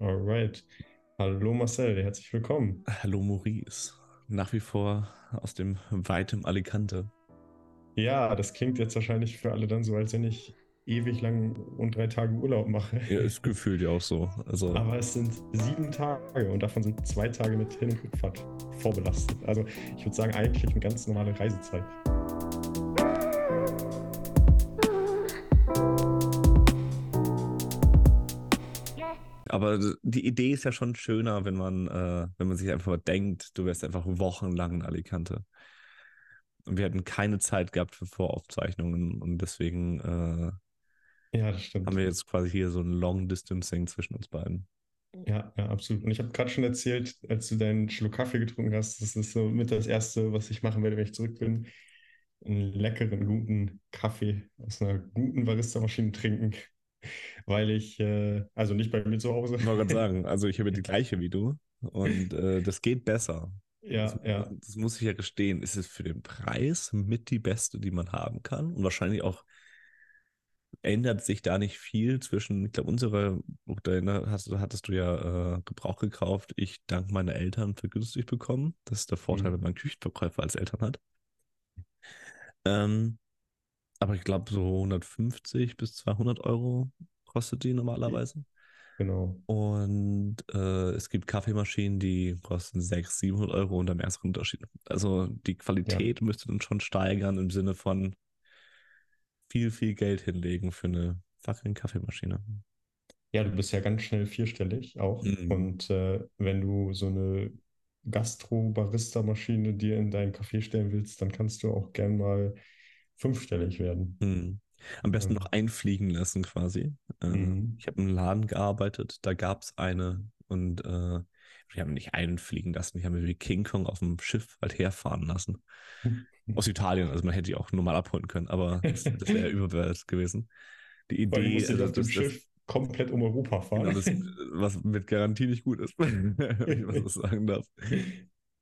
Alright. Hallo Marcel, herzlich willkommen. Hallo Maurice. Nach wie vor aus dem weitem Alicante. Ja, das klingt jetzt wahrscheinlich für alle dann so, als wenn ich ewig lang und drei Tage Urlaub mache. Ja, ist gefühlt ja auch so. Also, Aber es sind sieben Tage und davon sind zwei Tage mit Hin- und Rückfahrt vorbelastet. Also ich würde sagen, eigentlich eine ganz normale Reisezeit. Aber die Idee ist ja schon schöner, wenn man, äh, wenn man sich einfach mal denkt, du wärst einfach wochenlang in Alicante. Und wir hatten keine Zeit gehabt für Voraufzeichnungen und deswegen äh, Ja, haben wir jetzt quasi hier so ein Long Distancing zwischen uns beiden. Ja, ja, absolut. Und ich habe gerade schon erzählt, als du deinen Schluck Kaffee getrunken hast, das ist so mit das Erste, was ich machen werde, wenn ich zurück bin. Einen leckeren, guten Kaffee aus einer guten Barista-Maschine trinken. Weil ich, äh, also nicht bei mir zu Hause. Ich wollte gerade sagen, also ich habe die gleiche wie du und äh, das geht besser. Ja, Das, ja. das muss ich ja gestehen. Ist es für den Preis mit die beste, die man haben kann? Und wahrscheinlich auch ändert sich da nicht viel zwischen, ich glaube, unsere Produkte hast, hattest du ja äh, Gebrauch gekauft. Ich dank meiner Eltern vergünstigt bekommen. Das ist der Vorteil, Mhm. wenn man Küchenverkäufer als Eltern hat. Ähm, aber ich glaube, so 150 bis 200 Euro kostet die normalerweise. Genau. Und äh, es gibt Kaffeemaschinen, die kosten 600, 700 Euro und dann erst Unterschied. Also die Qualität müsste dann schon steigern im Sinne von viel, viel Geld hinlegen für eine fucking Kaffeemaschine. Ja, du bist ja ganz schnell vierstellig auch. Mhm. Und äh, wenn du so eine Gastro-Barista-Maschine dir in deinen Kaffee stellen willst, dann kannst du auch gern mal fünfstellig werden. Hm. Am besten Ähm. noch einfliegen lassen quasi. Äh, Mhm. Ich habe im Laden gearbeitet, da gab es eine und äh, wir haben nicht einfliegen lassen, die haben wie King Kong auf dem Schiff halt herfahren lassen. Aus Italien, also man hätte die auch normal abholen können, aber das, das wäre überbewertet gewesen. Die Idee, musst dich also dem das, Schiff komplett um Europa das, fahren. genau, das, was mit Garantie nicht gut ist, wenn ich was sagen darf.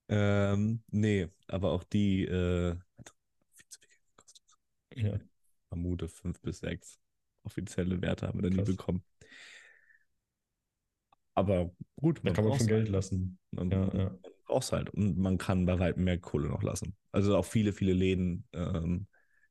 Ähm, nee, aber auch die äh, hat viel zu viel Geld gekostet. Ja, vermute fünf bis sechs offizielle Werte haben wir da nie Krass. bekommen. Aber gut, da kann man schon Geld halt. lassen. Man, Ja, man ja. braucht es halt. Und man kann bei weitem mehr Kohle noch lassen. Also auch viele, viele Läden ähm,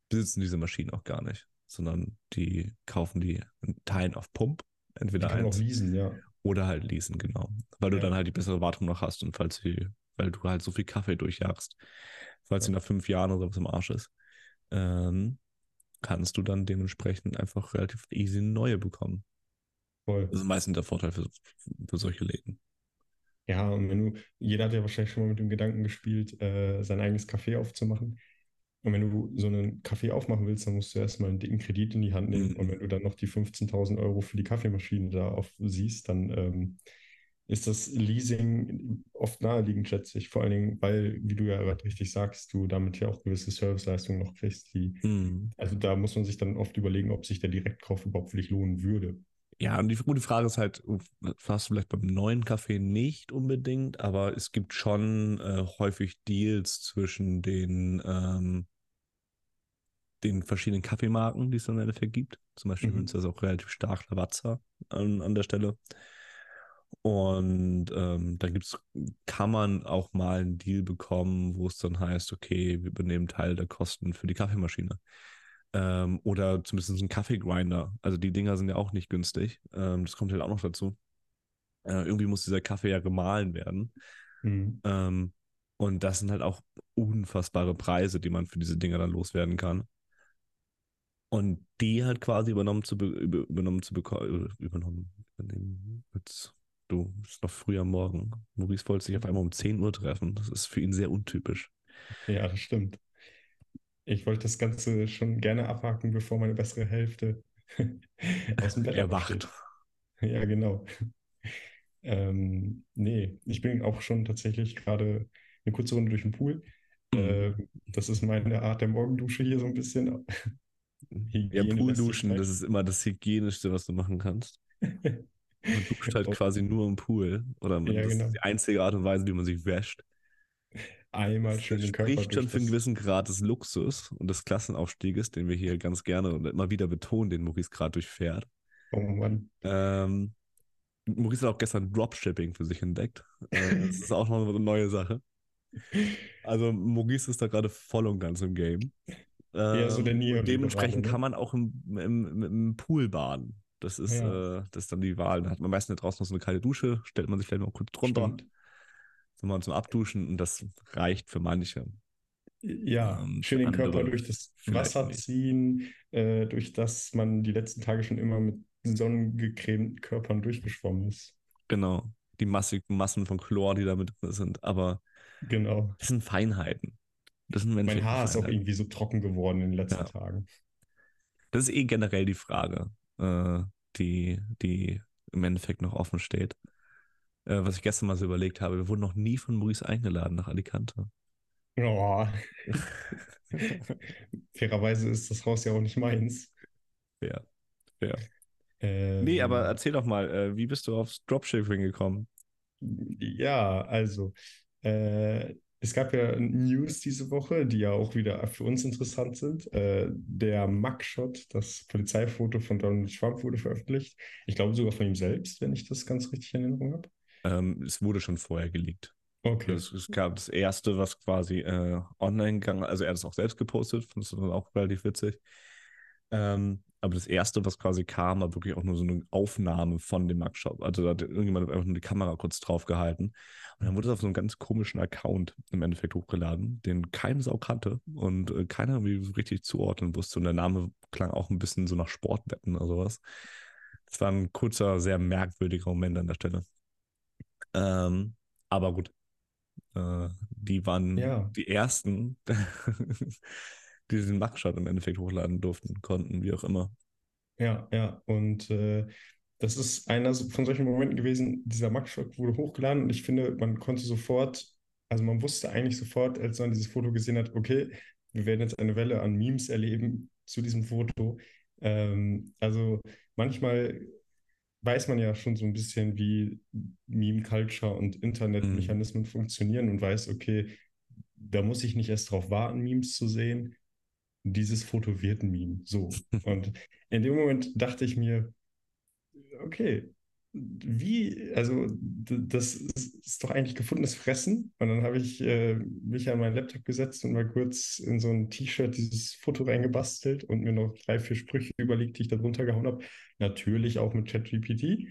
besitzen diese Maschinen auch gar nicht, sondern die kaufen die in Teilen auf Pump, Die entweder kann man auch eins leasen, ja. oder halt leasen, genau. Weil du Ja. dann halt die bessere Wartung noch hast und falls sie, weil du halt so viel Kaffee durchjagst, falls sie nach fünf Jahren oder was im Arsch ist, ähm, kannst du dann dementsprechend einfach relativ easy eine neue bekommen. Voll. Das ist meistens der Vorteil für, für solche Läden. Ja, und wenn du, jeder hat ja wahrscheinlich schon mal mit dem Gedanken gespielt, äh, sein eigenes Café aufzumachen. Und wenn du so einen Kaffee aufmachen willst, dann musst du erstmal einen dicken Kredit in die Hand nehmen. Mhm. Und wenn du dann noch die 15.000 Euro für die Kaffeemaschine da auf siehst, dann ähm, ist das Leasing oft naheliegend, schätze ich. Vor allen Dingen, weil, wie du ja gerade richtig sagst, du damit ja auch gewisse Serviceleistungen noch kriegst, die, Hm. also da muss man sich dann oft überlegen, ob sich der Direktkauf überhaupt für dich lohnen würde. Ja, und die gute Frage ist halt, hast du vielleicht beim neuen Kaffee nicht unbedingt, aber es gibt schon äh, häufig Deals zwischen den, ähm, den verschiedenen Kaffeemarken, die es dann im Endeffekt gibt. Zum Beispiel Mhm. ist das auch relativ stark Lavazza an, an der Stelle. Und ähm, da gibt's, kann man auch mal einen Deal bekommen, wo es dann heißt, okay, wir übernehmen Teil der Kosten für die Kaffeemaschine. Ähm, oder zumindest ein Kaffeegrinder. Also die Dinger sind ja auch nicht günstig. Ähm, das kommt halt auch noch dazu. Äh, irgendwie muss dieser Kaffee ja gemahlen werden. Mhm. Ähm, und das sind halt auch unfassbare Preise, die man für diese Dinger dann loswerden kann. Und die halt quasi übernommen zu, be über übernommen zu bekommen, übernommen, übernehmen. Jetzt, du, es ist noch früh am Morgen. Maurice wollte sich auf einmal um 10 Uhr treffen. Das ist für ihn sehr untypisch. Ja, das stimmt. Ich wollte das Ganze schon gerne abhaken, bevor meine bessere Hälfte aus dem Bett Erwacht. Ja, genau. Ähm, nee, ich bin auch schon tatsächlich gerade eine kurze Runde durch den Pool. Äh, das ist meine Art der Morgendusche hier so ein bisschen. Ja, Hygiene Poolduschen, lässt das ist immer das Hygienischste, was du machen kannst. Man duscht halt quasi nur im Pool. Oder man, Ja, das genau. ist die einzige Art und Weise, wie man sich wäscht. Einmal Das schön den Körper spricht schon für einen das- gewissen Grad des Luxus und des Klassenaufstieges, den wir hier ganz gerne und immer wieder betonen, den Maurice gerade durchfährt. Oh Mann. Ähm, Maurice hat auch gestern Dropshipping für sich entdeckt. Äh, das ist auch noch eine neue Sache. Also Maurice ist da gerade voll und ganz im Game. Eher so der Ähm, Neo und dementsprechend Liberale, kann ne? man auch im, im, im Pool baden. Das ist, Ja, äh, das ist dann die Wahl. Da hat man meistens draußen noch so eine kalte Dusche, stellt man sich vielleicht mal kurz drunter, stimmt. mal zum Abduschen und das reicht für manche. Ja, Ähm, schön den Körper durch das Wasser ziehen, äh, durch das man die letzten Tage schon immer mit sonnengecremten Körpern durchgeschwommen ist. Genau. Die massigen Massen von Chlor, die da mit drin sind. Aber Genau. das sind Feinheiten. Das sind Mein Haar ist auch irgendwie so trocken geworden in den letzten Ja. Tagen. Das ist eh generell die Frage, äh, die, die im Endeffekt noch offen steht. Äh, was ich gestern mal so überlegt habe, wir wurden noch nie von Maurice eingeladen nach Alicante. Oh, fairerweise ist das Haus ja auch nicht meins. Ja, ja. Ähm, Nee, aber erzähl doch mal, äh, wie bist du aufs Dropshipping gekommen? Ja, also, äh, es gab ja News diese Woche, die ja auch wieder für uns interessant sind. Äh, der Mugshot, das Polizeifoto von Donald Trump, wurde veröffentlicht. Ich glaube sogar von ihm selbst, wenn ich das ganz richtig in Erinnerung habe. Ähm, es wurde schon vorher geleakt. Okay. Es, es gab das erste, was quasi äh, online gegangen, also er hat es auch selbst gepostet, fand es dann auch relativ witzig. Ähm, aber das erste, was quasi kam, war wirklich auch nur so eine Aufnahme von dem Mugshot. Also da hat irgendjemand einfach nur die Kamera kurz drauf gehalten. Und dann wurde es auf so einem ganz komischen Account im Endeffekt hochgeladen, den keine Sau kannte und äh, keiner wie richtig zuordnen wusste. Und der Name klang auch ein bisschen so nach Sportwetten oder sowas. Das war ein kurzer, sehr merkwürdiger Moment an der Stelle. Ähm, aber gut, äh, die waren Ja. die ersten, diesen Mugshot im Endeffekt hochladen durften, konnten, wie auch immer. Ja, ja, und äh, das ist einer von solchen Momenten gewesen, dieser Mugshot wurde hochgeladen und ich finde, man konnte sofort, also man wusste eigentlich sofort, als man dieses Foto gesehen hat, okay, wir werden jetzt eine Welle an Memes erleben zu diesem Foto. Ähm, also manchmal weiß man ja schon so ein bisschen, wie Meme-Culture und Internetmechanismen funktionieren und weiß, okay, da muss ich nicht erst drauf warten, Memes zu sehen. Dieses Foto wird ein Meme. So. Und in dem Moment dachte ich mir, okay, wie, also das ist, ist doch eigentlich gefundenes Fressen. Und dann habe ich äh, mich an meinen Laptop gesetzt und mal kurz in so ein T-Shirt dieses Foto reingebastelt und mir noch drei, vier Sprüche überlegt, die ich da drunter gehauen habe. Natürlich auch mit ChatGPT.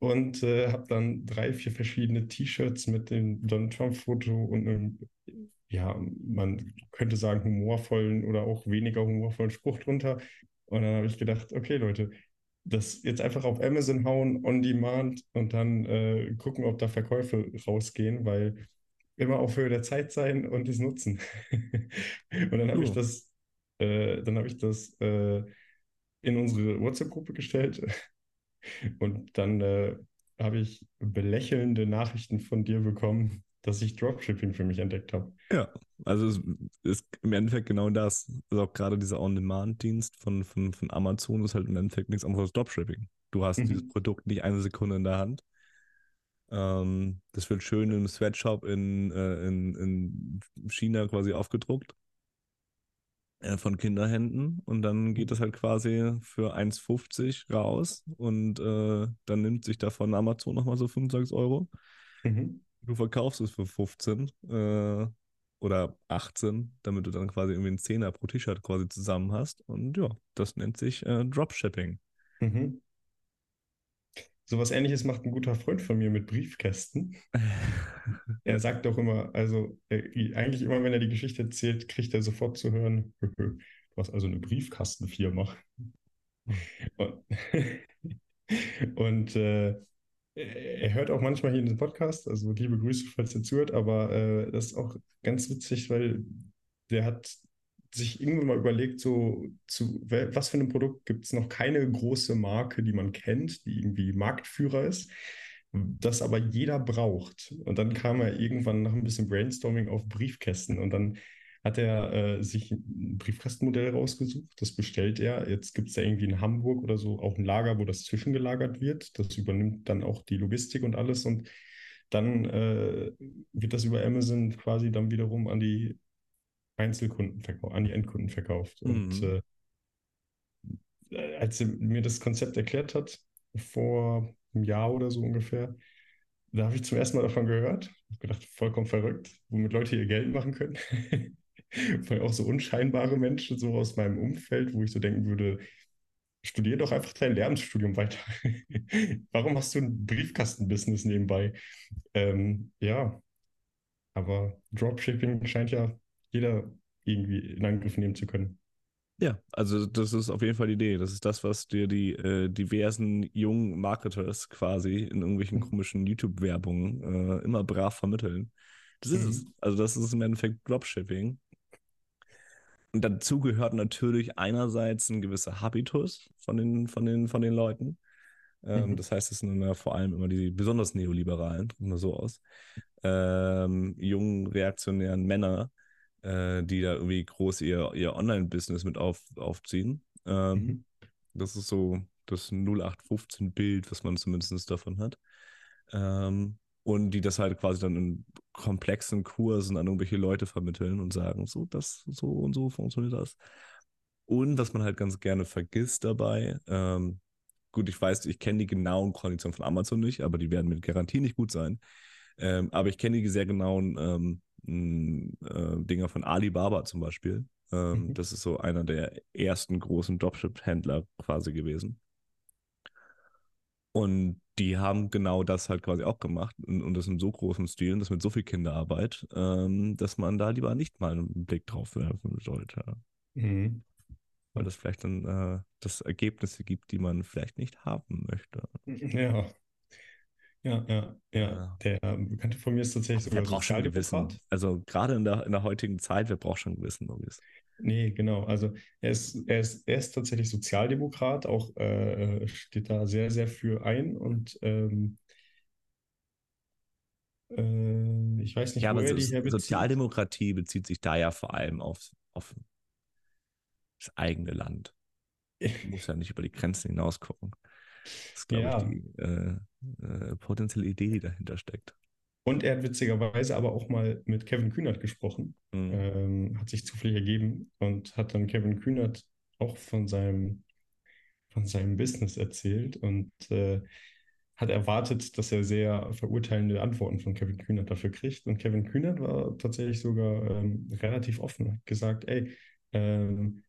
Und äh, habe dann drei, vier verschiedene T-Shirts mit dem Donald Trump-Foto und einem, ja, man könnte sagen, humorvollen oder auch weniger humorvollen Spruch drunter. Und dann habe ich gedacht, okay, Leute, das jetzt einfach auf Amazon hauen, on demand und dann äh, gucken, ob da Verkäufe rausgehen, weil immer auf Höhe der Zeit sein und es nutzen. Und dann habe ich das, äh, dann habe ich das äh, in unsere WhatsApp-Gruppe gestellt und dann äh, habe ich belächelnde Nachrichten von dir bekommen, dass ich Dropshipping für mich entdeckt habe. Ja, also es ist im Endeffekt genau das. Also auch gerade dieser On-Demand-Dienst von, von, von Amazon ist halt im Endeffekt nichts anderes als Dropshipping. Du hast Mhm. dieses Produkt nicht eine Sekunde in der Hand. Ähm, das wird schön im Sweatshop in, äh, in, in China quasi aufgedruckt äh, von Kinderhänden und dann geht das halt quasi für 1,50 raus und äh, dann nimmt sich davon Amazon nochmal so 25 Euro. Mhm. Du verkaufst es für 15 äh, oder 18, damit du dann quasi irgendwie einen Zehner pro T-Shirt quasi zusammen hast. Und ja, das nennt sich äh, Dropshipping. Mhm. So was Ähnliches macht ein guter Freund von mir mit Briefkästen. Er sagt auch immer, also äh, eigentlich immer, wenn er die Geschichte erzählt, kriegt er sofort zu hören, du hast also eine Briefkastenfirma. Und, und äh, er hört auch manchmal hier in den Podcast, also liebe Grüße, falls er zuhört, aber äh, das ist auch ganz witzig, weil der hat sich irgendwann mal überlegt, so zu was für ein Produkt gibt es noch keine große Marke, die man kennt, die irgendwie Marktführer ist, das aber jeder braucht. Und dann kam er irgendwann nach ein bisschen Brainstorming auf Briefkästen und dann hat er äh, sich ein Briefkastenmodell rausgesucht. Das bestellt er. Jetzt gibt es da irgendwie in Hamburg oder so auch ein Lager, wo das zwischengelagert wird. Das übernimmt dann auch die Logistik und alles. Und dann äh, wird das über Amazon quasi dann wiederum an die Einzelkunden verkauft, an die Endkunden verkauft. Und Mhm. äh, als er mir das Konzept erklärt hat, vor einem Jahr oder so ungefähr. Da habe ich zum ersten Mal davon gehört. Ich habe gedacht, vollkommen verrückt, womit Leute ihr Geld machen können. Weil auch so unscheinbare Menschen so aus meinem Umfeld, wo ich so denken würde, studier doch einfach dein Lehramtsstudium weiter. Warum hast du ein Briefkastenbusiness nebenbei? Ähm, ja, aber Dropshipping scheint ja jeder irgendwie in Angriff nehmen zu können. Ja, also das ist auf jeden Fall die Idee. Das ist das, was dir die äh, diversen jungen Marketers quasi in irgendwelchen Mhm. komischen YouTube-Werbungen äh, immer brav vermitteln. Das ist es. Mhm. Also das ist im Endeffekt Dropshipping. Und dazu gehört natürlich einerseits ein gewisser Habitus von den, von den, von den Leuten. Ähm, Mhm. Das heißt, es sind ja vor allem immer die besonders Neoliberalen, drücken wir so aus, ähm, jungen, reaktionären Männer, äh, die da irgendwie groß ihr, ihr Online-Business mit auf, aufziehen. Ähm, Mhm. Das ist so das 0815-Bild, was man zumindest davon hat. Ähm, und die das halt quasi dann in komplexen Kursen an irgendwelche Leute vermitteln und sagen, so, das, so und so funktioniert das. Und was man halt ganz gerne vergisst dabei, ähm, gut, ich weiß, ich kenne die genauen Konditionen von Amazon nicht, aber die werden mit Garantie nicht gut sein. Ähm, aber ich kenne die sehr genauen ähm, äh, Dinger von Alibaba zum Beispiel. Ähm, Mhm. Das ist so einer der ersten großen Dropship-Händler quasi gewesen. Und die haben genau das halt quasi auch gemacht und, und das in so großem Stil und das mit so viel Kinderarbeit, ähm, dass man da lieber nicht mal einen Blick drauf werfen sollte. Mhm. Weil das vielleicht dann äh, das Ergebnisse gibt, die man vielleicht nicht haben möchte. Ja. Ja, ja, ja. Der Bekannte von mir ist tatsächlich sogar braucht schon Gewissen? Sozialdemokrat. Also gerade in der, in der heutigen Zeit, wer braucht schon Gewissen, Maurice? Nee, genau. Also er ist, er ist, er ist tatsächlich Sozialdemokrat, auch äh, steht da sehr, sehr für ein und ähm, äh, ich weiß nicht, Ja, wo aber er so, die herbezieht. Sozialdemokratie bezieht sich da ja vor allem auf, auf das eigene Land. Man muss ja nicht über die Grenzen hinaus gucken. Das ist, glaube Ja. ich, die äh, äh, potenzielle Idee, die dahinter steckt. Und er hat witzigerweise aber auch mal mit Kevin Kühnert gesprochen. Mhm. Ähm, hat sich zufällig ergeben und hat dann Kevin Kühnert auch von seinem, von seinem Business erzählt und äh, hat erwartet, dass er sehr verurteilende Antworten von Kevin Kühnert dafür kriegt. Und Kevin Kühnert war tatsächlich sogar ähm, relativ offen, hat gesagt, ey, ähm,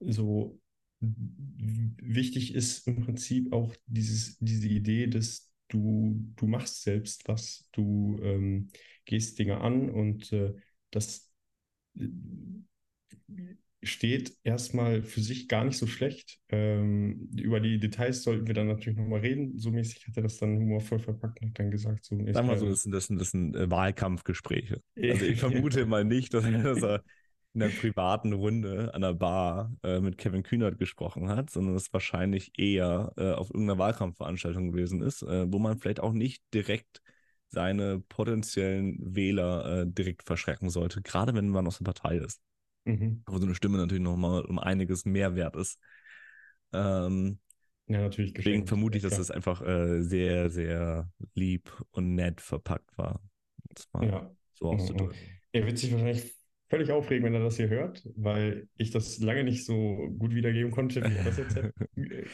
so wichtig ist im Prinzip auch dieses, diese Idee, dass du, du machst selbst was, du ähm, gehst Dinge an und äh, das äh, steht erstmal für sich gar nicht so schlecht. Ähm, über die Details sollten wir dann natürlich nochmal reden. So mäßig hat er das dann humorvoll verpackt und hat dann gesagt, so. Sagen wir mal so, ähm, das sind, das sind, das sind äh, Wahlkampfgespräche. Also ich vermute mal nicht, dass er, dass er in einer privaten Runde an der Bar äh, mit Kevin Kühnert gesprochen hat, sondern es wahrscheinlich eher äh, auf irgendeiner Wahlkampfveranstaltung gewesen ist, äh, wo man vielleicht auch nicht direkt seine potenziellen Wähler äh, direkt verschrecken sollte, gerade wenn man aus der Partei ist. Mhm. Wo so eine Stimme natürlich nochmal um einiges mehr wert ist. Ähm, Ja, natürlich deswegen geschenkt. vermute ich, Ja, dass das einfach äh, sehr, sehr lieb und nett verpackt war. Es mal Ja. so auszudrücken. Er wird sich wahrscheinlich völlig aufregen, wenn er das hier hört, weil ich das lange nicht so gut wiedergeben konnte, wie er das jetzt äh,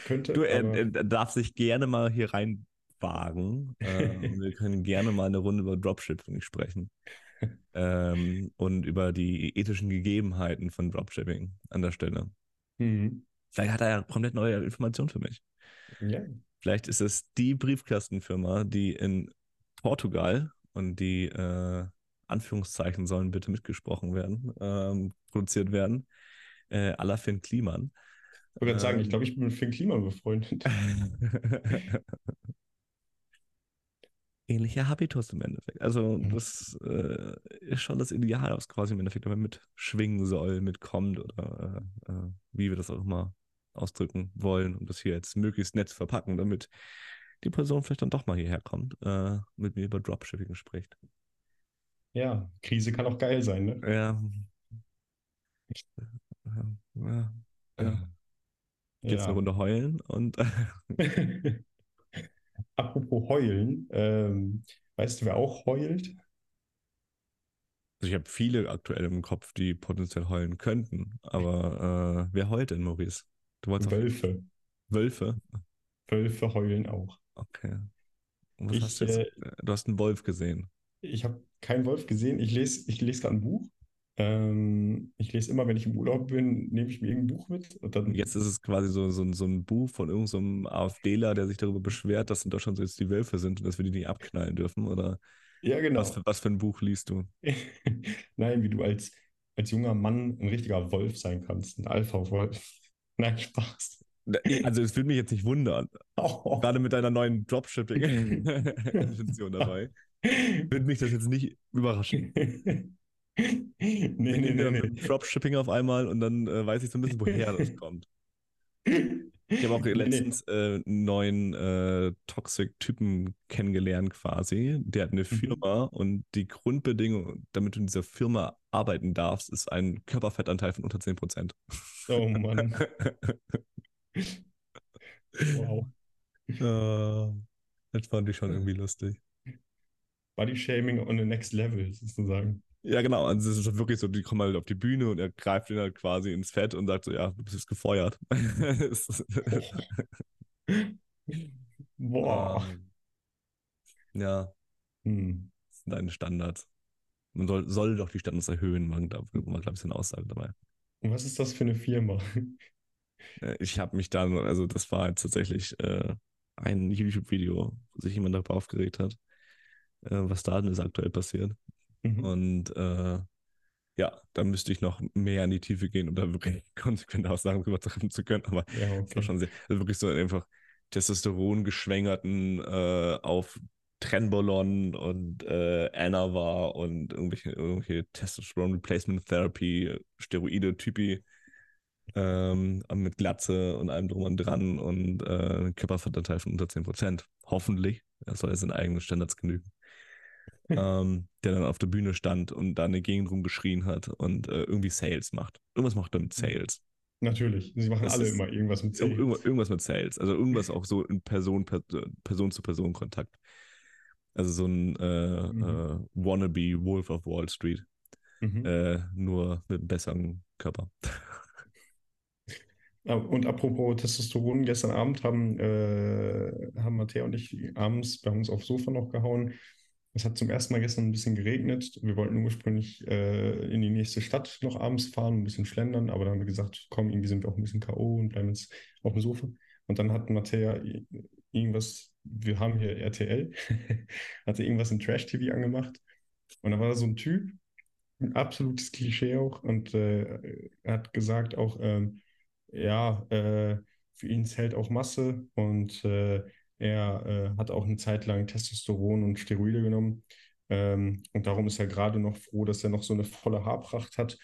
könnte. Du, er, aber- er darf sich gerne mal hier reinwagen. Ähm, wir können gerne mal eine Runde über Dropshipping sprechen. ähm, und über die ethischen Gegebenheiten von Dropshipping an der Stelle. Mhm. Vielleicht hat er ja komplett neue Informationen für mich. Ja. Vielleicht ist es die Briefkastenfirma, die in Portugal und die äh, Anführungszeichen sollen bitte mitgesprochen werden, ähm, produziert werden. Äh, à la Finn Kliman. Ich wollte gerade sagen, ich Ähm. glaube, ich bin mit Finn Kliman befreundet. Ähnlicher Habitus im Endeffekt. Also, Mhm. das äh, ist schon das Ideal, was quasi im Endeffekt damit mitschwingen soll, mitkommt oder äh, äh, wie wir das auch immer ausdrücken wollen, um das hier jetzt möglichst nett zu verpacken, damit die Person vielleicht dann doch mal hierher kommt, äh, mit mir über Dropshipping spricht. Ja, Krise kann auch geil sein, ne? Ja. Ja, ja. ja. Geht's eine Ja. Runde heulen und Apropos heulen, ähm, weißt du, wer auch heult? Also ich habe viele aktuell im Kopf, die potenziell heulen könnten. Aber äh, wer heult denn, Maurice? Du wolltest Wölfe. Wölfe? Wölfe heulen auch. Okay. Und was Ich, hast du jetzt? äh, Du hast einen Wolf gesehen. Ich habe keinen Wolf gesehen. Ich lese, ich lese gerade ein Buch. Ähm, ich lese immer, wenn ich im Urlaub bin, nehme ich mir irgendein Buch mit. Und dann, jetzt ist es quasi so, so, ein- so ein Buch von irgendeinem so AfDler, der sich darüber beschwert, dass in Deutschland so jetzt die Wölfe sind und dass wir die nicht abknallen dürfen. Oder ja, was genau. für, was für ein Buch liest du? Nein, wie du als, als junger Mann ein richtiger Wolf sein kannst. Ein Alpha-Wolf. Nein, Spaß. Also es würde mich jetzt nicht wundern. Oh. Gerade mit deiner neuen Dropshipping-Intention dabei. Würde mich das jetzt nicht überraschen. nee, nee, nee, nee. mit Dropshipping auf einmal und dann äh, weiß ich so ein bisschen, woher das kommt. Ich habe auch Nee, nee. letztens äh, einen neuen äh, Toxic-Typen kennengelernt quasi. Der hat eine Mhm. Firma und die Grundbedingung, damit du in dieser Firma arbeiten darfst, ist ein Körperfettanteil von unter 10%. Oh Mann. Wow. Äh, das fand ich schon irgendwie lustig. Body-Shaming on the next level, sozusagen. Ja, genau. Also es ist wirklich so, die kommen halt auf die Bühne und er greift ihn halt quasi ins Fett und sagt so, ja, du bist jetzt gefeuert. Boah. Ähm, ja, Hm. das sind deine Standards. Man soll, soll doch die Standards erhöhen, war, glaube war, glaub ich, so eine Aussage dabei. Und was ist das für eine Firma? Äh, Ich habe mich dann, also das war jetzt tatsächlich äh, ein YouTube-Video, wo sich jemand darüber aufgeregt hat, äh, was da denn ist aktuell passiert. Mhm. Und äh, ja, da müsste ich noch mehr in die Tiefe gehen, um da wirklich konsequente Aussagen drüber treffen zu können. Aber Ja, das war okay. schon sehr, also wirklich so einfach Testosteron geschwängerten äh, auf Trenbolon und äh, Anavar und irgendwelche, irgendwelche Testosteron Replacement Therapy, Steroide Typi ähm, mit Glatze und allem drum und dran und äh, Körperfettanteil von unter 10%. Hoffentlich. Das soll seinen eigenen Standards genügen. Ähm, der dann auf der Bühne stand und da eine Gegend rumgeschrien hat und äh, irgendwie Sales macht. Irgendwas macht er mit Sales. Natürlich. Sie machen Das alle immer irgendwas mit Sales. Irgendwas, mit Sales. Also irgendwas auch so in Person, per, Person zu Person Kontakt. Also so ein äh, Mhm. äh, wannabe Wolf of Wall Street. Mhm. Äh, nur mit einem besseren Körper. Und apropos Testosteron, gestern Abend haben, äh, haben Mattea und ich abends bei uns aufs Sofa noch gehauen. Es hat zum ersten Mal gestern ein bisschen geregnet. Wir wollten ursprünglich äh, in die nächste Stadt noch abends fahren, ein bisschen schlendern, aber dann haben wir gesagt, komm, irgendwie sind wir auch ein bisschen K.O. und bleiben jetzt auf dem Sofa. Und dann hat Mattea i- irgendwas, wir haben hier RTL, hatte irgendwas im Trash-TV angemacht. Und da war so ein Typ, ein absolutes Klischee auch, und äh, hat gesagt auch, ähm, ja, äh, für ihn zählt auch Masse und äh, er äh, hat auch eine Zeit lang Testosteron und Steroide genommen. Ähm, und darum ist er gerade noch froh, dass er noch so eine volle Haarpracht hat.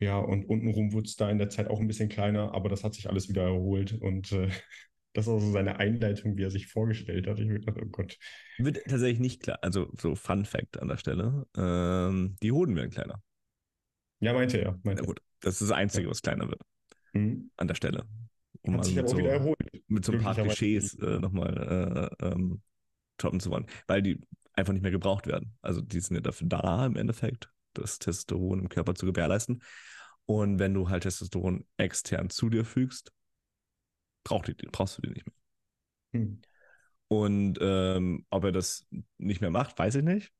Ja, und untenrum wurde es da in der Zeit auch ein bisschen kleiner, aber das hat sich alles wieder erholt. Und äh, das ist auch so seine Einleitung, wie er sich vorgestellt hat. Ich mir gedacht, oh Gott. Wird tatsächlich nicht klar. Also so Fun Fact an der Stelle. Ähm, die Hoden werden kleiner. Ja, meinte er. Na Meinte er. gut, das ist das Einzige, was kleiner wird Mhm. an der Stelle. Um Hat mal sich mit aber auch so, wieder erholt. mit so ein paar. Klischees äh, nochmal äh, ähm, droppen zu wollen. Weil die einfach nicht mehr gebraucht werden. Also die sind ja dafür da im Endeffekt, das Testosteron im Körper zu gewährleisten. Und wenn du halt Testosteron extern zu dir fügst, braucht die, brauchst du die nicht mehr. Hm. Und ähm, ob er das nicht mehr macht, weiß ich nicht.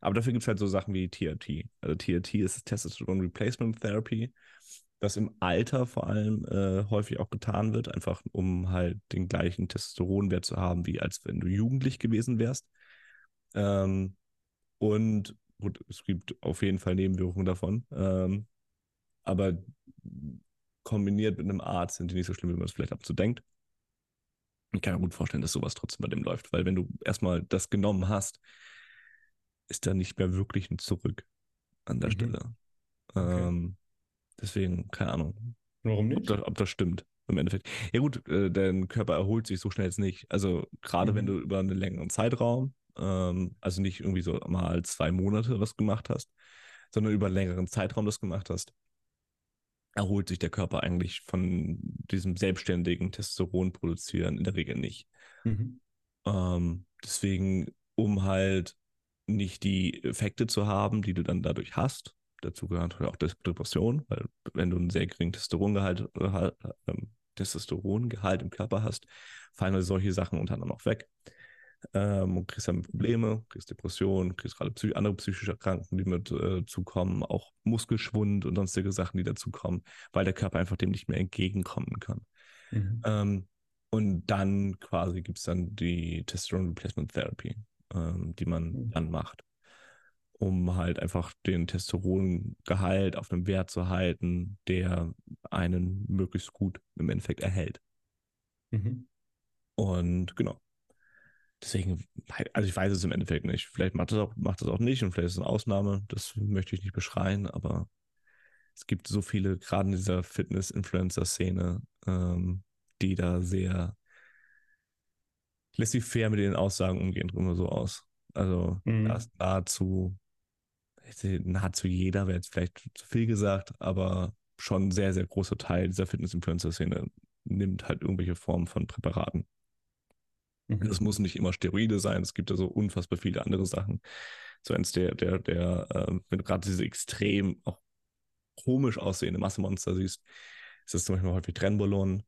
Aber dafür gibt es halt so Sachen wie TRT. Also TRT ist Testosteron Replacement Therapy, das im Alter vor allem äh, häufig auch getan wird, einfach um halt den gleichen Testosteronwert zu haben, wie als wenn du jugendlich gewesen wärst. Ähm, und gut, es gibt auf jeden Fall Nebenwirkungen davon. Ähm, aber kombiniert mit einem Arzt sind die nicht so schlimm, wie man es vielleicht abzudenkt. Ich kann mir gut vorstellen, dass sowas trotzdem bei dem läuft, weil wenn du erstmal das genommen hast, ist da nicht mehr wirklich ein Zurück an der Mhm. Stelle. Okay. Ähm, deswegen, keine Ahnung, Warum ob nicht? das, ob das stimmt im Endeffekt. Ja gut, äh, dein Körper erholt sich so schnell jetzt nicht. Also gerade wenn Mhm. du über einen längeren Zeitraum, ähm, also nicht irgendwie so mal zwei Monate was gemacht hast, sondern über einen längeren Zeitraum das gemacht hast, erholt sich der Körper eigentlich von diesem selbstständigen Testosteron produzieren in der Regel nicht. Mhm. Ähm, deswegen, um halt nicht die Effekte zu haben, die du dann dadurch hast, dazu gehört auch Depression, weil wenn du einen sehr geringen Testosterongehalt, äh, ähm, Testosterongehalt im Körper hast, fallen also solche Sachen unter anderem auch weg. ähm, und kriegst dann Probleme, kriegst Depressionen, kriegst gerade psych andere psychische Erkrankungen, die mit äh, zukommen, auch Muskelschwund und sonstige Sachen, die dazukommen, weil der Körper einfach dem nicht mehr entgegenkommen kann. Mhm. Ähm, und dann quasi gibt es dann die Testosterone Replacement Therapy, ähm, die man mhm. dann macht, um halt einfach den Testosterongehalt auf einem Wert zu halten, der einen möglichst gut im Endeffekt erhält. Mhm. Und genau. Deswegen, also ich weiß es im Endeffekt nicht. Vielleicht macht das auch, macht das auch nicht und vielleicht ist es eine Ausnahme. Das möchte ich nicht beschreien, aber es gibt so viele, gerade in dieser Fitness-Influencer-Szene, ähm, die da sehr laissez-faire mit den Aussagen umgehen, drüber so aus. Also mhm. nahezu, nahezu jeder wäre jetzt vielleicht zu viel gesagt, aber schon ein sehr, sehr großer Teil dieser Fitness-Influencer-Szene nimmt halt irgendwelche Formen von Präparaten. Mhm. Das muss nicht immer Steroide sein, es gibt ja so unfassbar viele andere Sachen. So eins der, der, der, äh, wenn du gerade diese extrem auch komisch aussehende Massemonster siehst, ist das zum Beispiel häufig Trenbolon.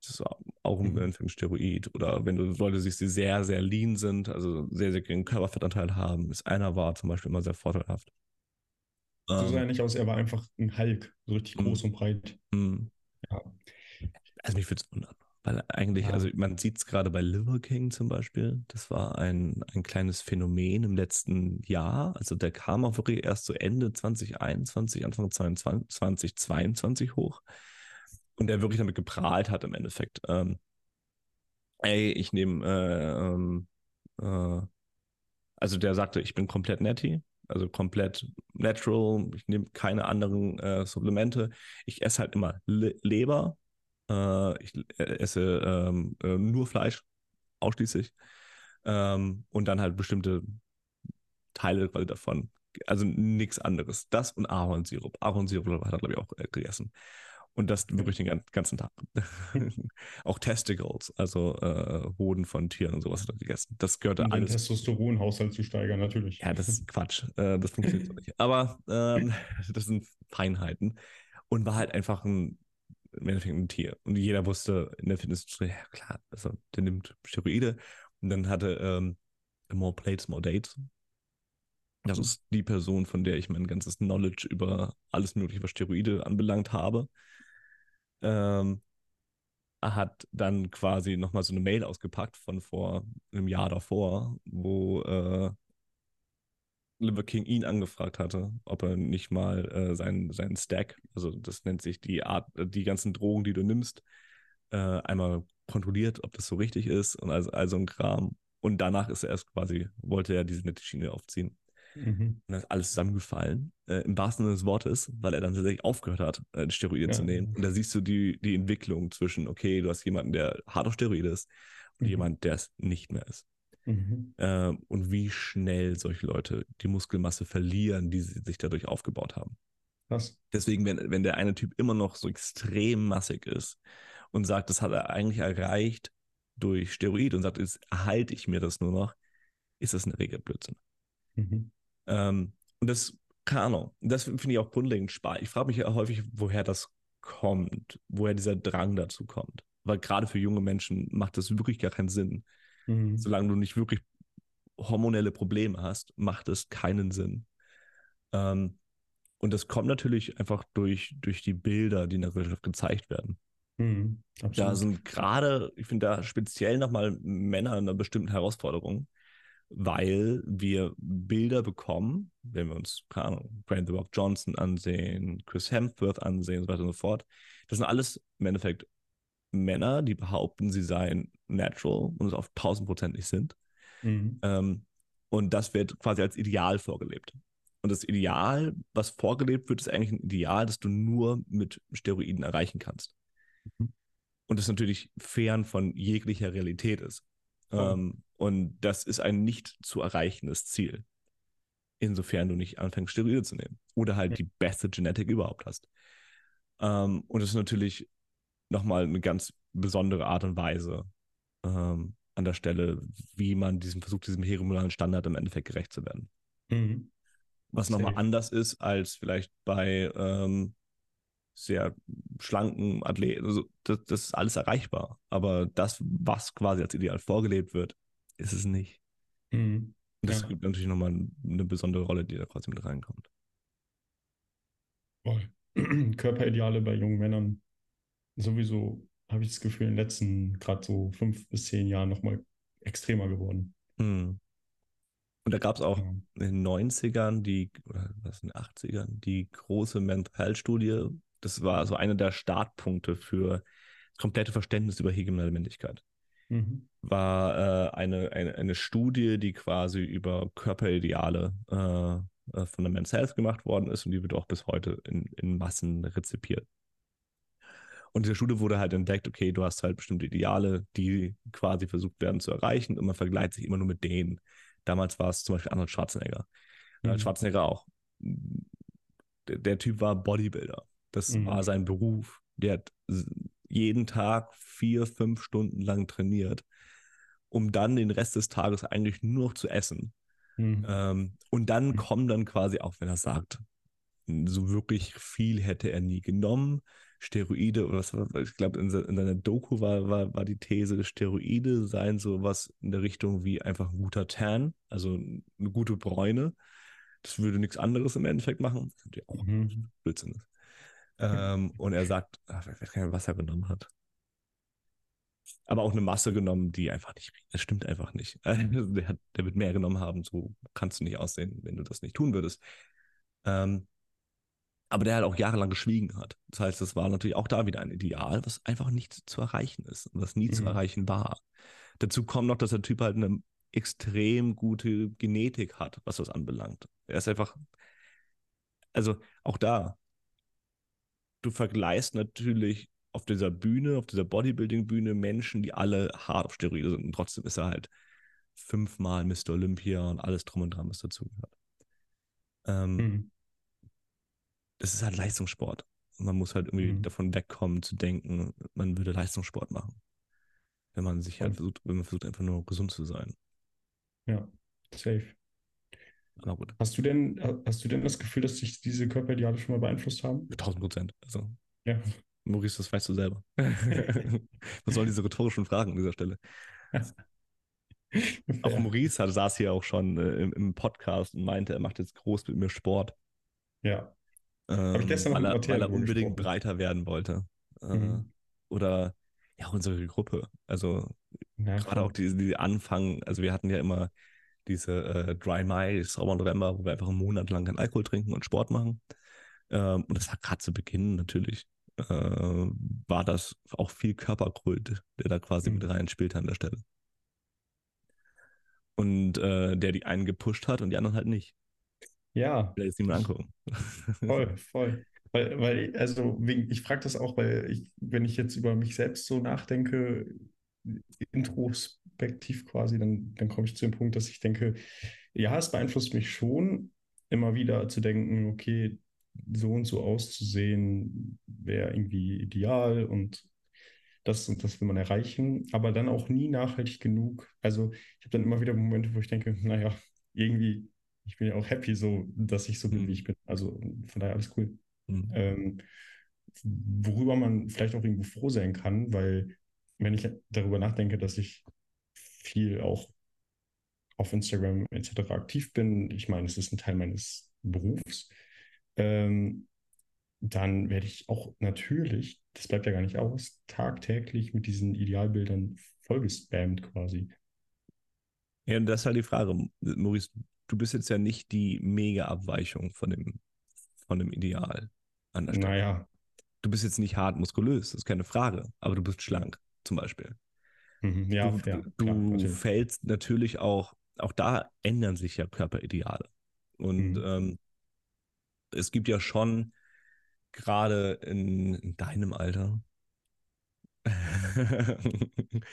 Das ist auch ein mhm. Steroid. Oder wenn du Leute siehst, die sehr, sehr lean sind, also sehr, sehr geringen Körperfettanteil haben, ist einer war zum Beispiel immer sehr vorteilhaft. So ähm, sah er nicht aus, er war einfach ein Hulk, so richtig mhm. groß und breit. Mhm. Ja. Also mich würde es wundern. Weil eigentlich, ja. also man sieht es gerade bei Liver King zum Beispiel, das war ein, ein kleines Phänomen im letzten Jahr. Also der kam auch wirklich erst so Ende 2021, Anfang 2022 hoch. Und der wirklich damit geprahlt hat im Endeffekt. Ähm, ey, ich nehme, äh, ähm, äh, also der sagte, ich bin komplett netty, also komplett natural, ich nehme keine anderen äh, Supplemente. Ich esse halt immer Le Leber, äh, ich esse ähm, äh, nur Fleisch, ausschließlich. Ähm, und dann halt bestimmte Teile quasi davon. Also nichts anderes. Das und Ahornsirup. Ahornsirup hat er, glaube ich, auch äh, gegessen. Und das wirklich den ganzen Tag. auch Testicles, also äh, Hoden von Tieren und sowas hat er gegessen. Das gehörte um alles. Den Testosteronhaushalt zu steigern, natürlich. Ja, das ist Quatsch. Äh, das funktioniert so nicht. Aber ähm, das sind Feinheiten. Und war halt einfach ein im Endeffekt ein Tier. Und jeder wusste in der Fitnessindustrie, ja klar, also der nimmt Steroide. Und dann hatte ähm, More Plates, More Dates. Das ist die Person, von der ich mein ganzes Knowledge über alles Mögliche, was Steroide anbelangt habe. Ähm, hat dann quasi nochmal so eine Mail ausgepackt von vor einem Jahr davor, wo äh, Liver King ihn angefragt hatte, ob er nicht mal äh, seinen, seinen Stack, also das nennt sich die Art, die ganzen Drogen, die du nimmst, äh, einmal kontrolliert, ob das so richtig ist und also, also ein Kram. Und danach ist er erst quasi, wollte er diese nette Schiene aufziehen. Mhm. Und dann ist alles zusammengefallen, äh, im wahrsten Sinne des Wortes, weil er dann tatsächlich aufgehört hat, äh, Steroide ja. zu nehmen. Und da siehst du die, die Entwicklung zwischen, okay, du hast jemanden, der hart auf Steroide ist und mhm. jemand, der es nicht mehr ist. Mhm. Äh, und wie schnell solche Leute die Muskelmasse verlieren, die sie sich dadurch aufgebaut haben. Was? Deswegen, wenn, wenn der eine Typ immer noch so extrem massig ist und sagt, das hat er eigentlich erreicht durch Steroid und sagt, jetzt erhalte ich mir das nur noch, ist das eine Regel Blödsinn. Mhm. Ähm, und das, keine Ahnung, das finde ich auch grundlegend spannend. Ich frage mich ja häufig, woher das kommt, woher dieser Drang dazu kommt. Weil gerade für junge Menschen macht das wirklich gar keinen Sinn, Mhm. Solange du nicht wirklich hormonelle Probleme hast, macht es keinen Sinn. Ähm, und das kommt natürlich einfach durch, durch die Bilder, die in der Gesellschaft gezeigt werden. Mhm, da sind gerade, ich finde da speziell nochmal Männer in einer bestimmten Herausforderung, weil wir Bilder bekommen, wenn wir uns, keine Ahnung, Grant The Rock Johnson ansehen, Chris Hemsworth ansehen und so weiter und so fort. Das sind alles im Endeffekt Männer, die behaupten, sie seien natural und es auf 1000 Prozent nicht sind. Mhm. Ähm, und das wird quasi als Ideal vorgelebt. Und das Ideal, was vorgelebt wird, ist eigentlich ein Ideal, das du nur mit Steroiden erreichen kannst. Mhm. Und das natürlich fern von jeglicher Realität ist. Oh. Ähm, und das ist ein nicht zu erreichendes Ziel. Insofern du nicht anfängst, Steroide zu nehmen. Oder halt die beste Genetik überhaupt hast. Ähm, und das ist natürlich nochmal eine ganz besondere Art und Weise ähm, an der Stelle, wie man diesem versucht, diesem hegemonialen Standard im Endeffekt gerecht zu werden. Mhm. Was nochmal anders ist als vielleicht bei ähm, sehr schlanken Athleten. Also das, das, ist alles erreichbar. Aber das, was quasi als Ideal vorgelebt wird, ist es nicht. Mhm. Und das Ja. gibt natürlich nochmal eine besondere Rolle, die da quasi mit reinkommt. Voll. Körperideale bei jungen Männern. Sowieso habe ich das Gefühl, in den letzten gerade so fünf bis zehn Jahren nochmal extremer geworden. Hm. Und da gab es auch Ja. in den 90ern, die, oder was in den 80ern, die große Mental Health Studie. Das war so einer der Startpunkte für das komplette Verständnis über hegemonale Männlichkeit. Mhm. War äh, eine, eine, eine Studie, die quasi über Körperideale äh, äh, von der Men's Health gemacht worden ist und die wird auch bis heute in, in Massen rezipiert. Und in der Studie wurde halt entdeckt, okay, du hast halt bestimmte Ideale, die quasi versucht werden zu erreichen und man vergleicht sich immer nur mit denen. Damals war es zum Beispiel Arnold Schwarzenegger. Mhm. Schwarzenegger auch. Der, der Typ war Bodybuilder. Das Mhm. war sein Beruf. Der hat jeden Tag vier, fünf Stunden lang trainiert, um dann den Rest des Tages eigentlich nur noch zu essen. Mhm. Ähm, und dann kommen dann quasi, auch wenn er sagt, so wirklich viel hätte er nie genommen. Steroide oder was, ich glaube, in seiner Doku war, war, war die These, Steroide seien sowas in der Richtung wie einfach ein guter Tan, also eine gute Bräune. Das würde nichts anderes im Endeffekt machen. Das ist natürlich auch Mhm. Blödsinn ist. Ähm, und er sagt, ach, ich weiß gar nicht, was er genommen hat. Aber auch eine Masse genommen, die einfach nicht, das stimmt einfach nicht. Der, hat, der wird mehr genommen haben, so kannst du nicht aussehen, wenn du das nicht tun würdest. Ähm, aber der halt auch jahrelang geschwiegen hat. Das heißt, das war natürlich auch da wieder ein Ideal, was einfach nicht zu erreichen ist und was nie zu Mhm. erreichen war. Dazu kommt noch, dass der Typ halt eine extrem gute Genetik hat, was das anbelangt. Er ist einfach, also auch da, du vergleichst natürlich auf dieser Bühne, auf dieser Bodybuilding-Bühne Menschen, die alle hart auf Steroide sind und trotzdem ist er halt fünfmal Mr. Olympia und alles drum und dran, was dazugehört. Ähm, Mhm. das ist halt Leistungssport. Man muss halt irgendwie Mhm. davon wegkommen zu denken, man würde Leistungssport machen. Wenn man sich halt versucht, wenn man versucht, einfach nur gesund zu sein. Ja, safe. Aber gut, Hast du denn, hast du denn das Gefühl, dass dich diese Körperideale schon mal beeinflusst haben? 1000 Prozent. Also, Ja. Maurice, das weißt du selber. Was sollen diese rhetorischen Fragen an dieser Stelle? Auch. Maurice hat, saß hier auch schon äh, im, im Podcast und meinte, er macht jetzt groß mit mir Sport. Ja. Ähm, ich gestern weil, er, weil er unbedingt breiter werden wollte. Äh, Mhm. Oder ja, auch unsere Gruppe. Also Ja, gerade auch die, die Anfang, also wir hatten ja immer diese äh, Dry Mai, Sommer, November, wo wir einfach einen Monat lang keinen Alkohol trinken und Sport machen. Ähm, und das war gerade zu Beginn natürlich, äh, war das auch viel Körperkult, der da quasi mit Mhm. reinspielt an der Stelle. Und äh, der die einen gepusht hat und die anderen halt nicht. Ja, Will jetzt niemand angucken. voll, voll. Weil, weil, also ich frage das auch, weil ich, wenn ich jetzt über mich selbst so nachdenke, introspektiv quasi, dann, dann komme ich zu dem Punkt, dass ich denke, ja, es beeinflusst mich schon, immer wieder zu denken, okay, so und so auszusehen wäre irgendwie ideal und das und das will man erreichen, aber dann auch nie nachhaltig genug. Also ich habe dann immer wieder Momente, wo ich denke, naja, irgendwie, ich bin ja auch happy so, dass ich so bin, Mhm. wie ich bin. Also von daher alles cool. Mhm. Ähm, worüber man vielleicht auch irgendwo froh sein kann, weil wenn ich darüber nachdenke, dass ich viel auch auf Instagram etc. aktiv bin, ich meine, es ist ein Teil meines Berufs, ähm, dann werde ich auch natürlich, das bleibt ja gar nicht aus, tagtäglich mit diesen Idealbildern vollgespammt quasi. Ja, und das ist halt die Frage, Maurice, du bist jetzt ja nicht die Mega-Abweichung von dem, von dem Ideal an der Stelle. Naja, Du bist jetzt nicht hart muskulös, das ist keine Frage, aber du bist schlank, zum Beispiel. mhm, ja, du, fair, du klar, natürlich. fällst natürlich auch, auch da ändern sich ja Körperideale. Und Mhm. ähm, es gibt ja schon gerade in, in deinem Alter,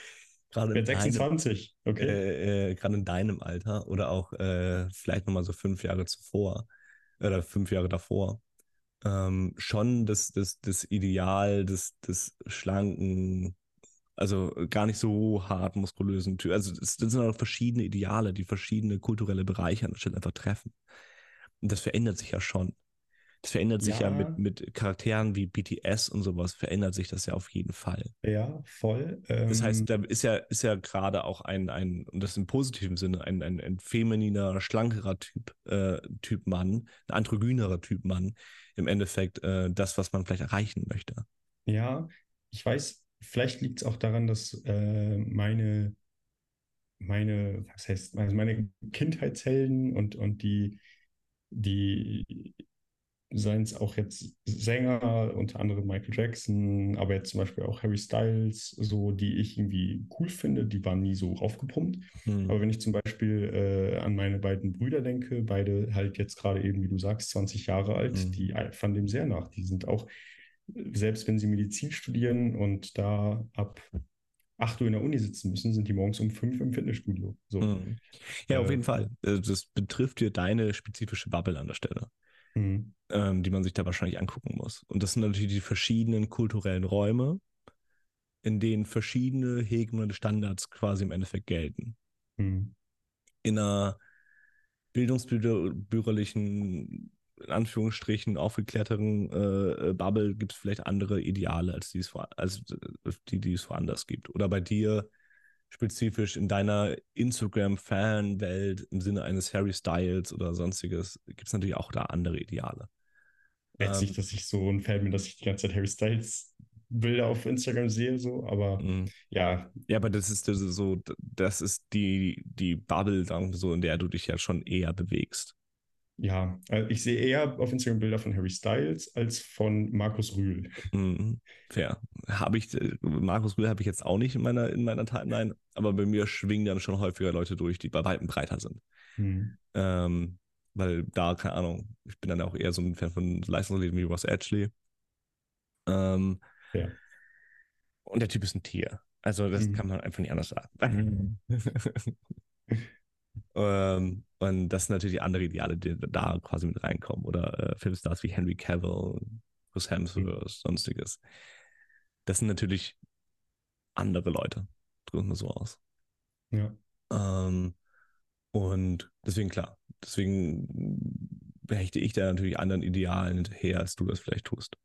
gerade in bin deinem, 26, okay? äh, äh, gerade in deinem Alter oder auch äh, vielleicht nochmal so fünf Jahre zuvor oder fünf Jahre davor, ähm, schon das, das, das Ideal des, des schlanken, also gar nicht so hart muskulösen Typ. Also es, das sind auch verschiedene Ideale, die verschiedene kulturelle Bereiche an der Stelle einfach treffen. Und das verändert sich ja schon. Das verändert sich ja, Ja. mit, mit Charakteren wie BTS und sowas, verändert sich das ja auf jeden Fall. Ja, voll. Das Ähm, heißt, da ist ja, ist ja gerade auch ein, ein, und das im positiven Sinne, ein, ein, ein femininer, schlankerer Typ, äh, Typ Mann, ein androgynerer Typ Mann, im Endeffekt äh, das, was man vielleicht erreichen möchte. Ja, ich weiß, vielleicht liegt es auch daran, dass äh, meine, meine, was heißt, also meine Kindheitshelden und, und die, die, seien es auch jetzt Sänger, unter anderem Michael Jackson, aber jetzt zum Beispiel auch Harry Styles, so, die ich irgendwie cool finde, die waren nie so aufgepumpt. Hm. Aber wenn ich zum Beispiel äh, an meine beiden Brüder denke, beide halt jetzt gerade eben, wie du sagst, 20 Jahre alt, Mhm. die eifern dem sehr nach. Die sind auch, selbst wenn sie Medizin studieren und da ab 8 Uhr in der Uni sitzen müssen, sind die morgens um 5 im Fitnessstudio. So. Hm. Ja, auf Äh, jeden Fall. Also Das betrifft dir deine spezifische Bubble an der Stelle. Mhm. ähm, die man sich da wahrscheinlich angucken muss. Und das sind natürlich die verschiedenen kulturellen Räume, in denen verschiedene hegemone Standards quasi im Endeffekt gelten. Mhm. In einer bildungsbürgerlichen, in Anführungsstrichen, aufgeklärteren äh, äh, Bubble gibt es vielleicht andere Ideale, als, die es, wo- als äh, die, die es woanders gibt. Oder bei dir spezifisch in deiner Instagram-Fan-Welt im Sinne eines Harry Styles oder sonstiges gibt es natürlich auch da andere Ideale. Jetzt Ähm, nicht, dass ich so ein Fan bin, dass ich die ganze Zeit Harry Styles Bilder auf Instagram sehe, so, aber Mhm. ja, Ja, aber das ist das ist so, das ist die, die Bubble, so, in der du dich ja schon eher bewegst. Ja, äh, ich sehe eher auf Instagram Bilder von Harry Styles als von Markus Rühl. Mhm. Fair. Habe ich, äh, Markus Rühl habe ich jetzt auch nicht in meiner, in meiner Timeline, aber bei mir schwingen dann schon häufiger Leute durch, die bei weitem breiter sind. Mhm. Ähm, weil da, keine Ahnung, ich bin dann auch eher so ein Fan von Leistungsathleten wie Ross Ashley. Ähm, Ja. Und der Typ ist ein Tier. Also das Mhm. kann man einfach nicht anders sagen. ähm, und das sind natürlich andere Ideale, die da quasi mit reinkommen. Oder äh, Filmstars wie Henry Cavill, Chris Hemsworth, sonstiges. Das sind natürlich andere Leute, drücken wir so aus. Ja. Ähm, und deswegen, klar, deswegen hechte ich da natürlich anderen Idealen hinterher, als du das vielleicht tust.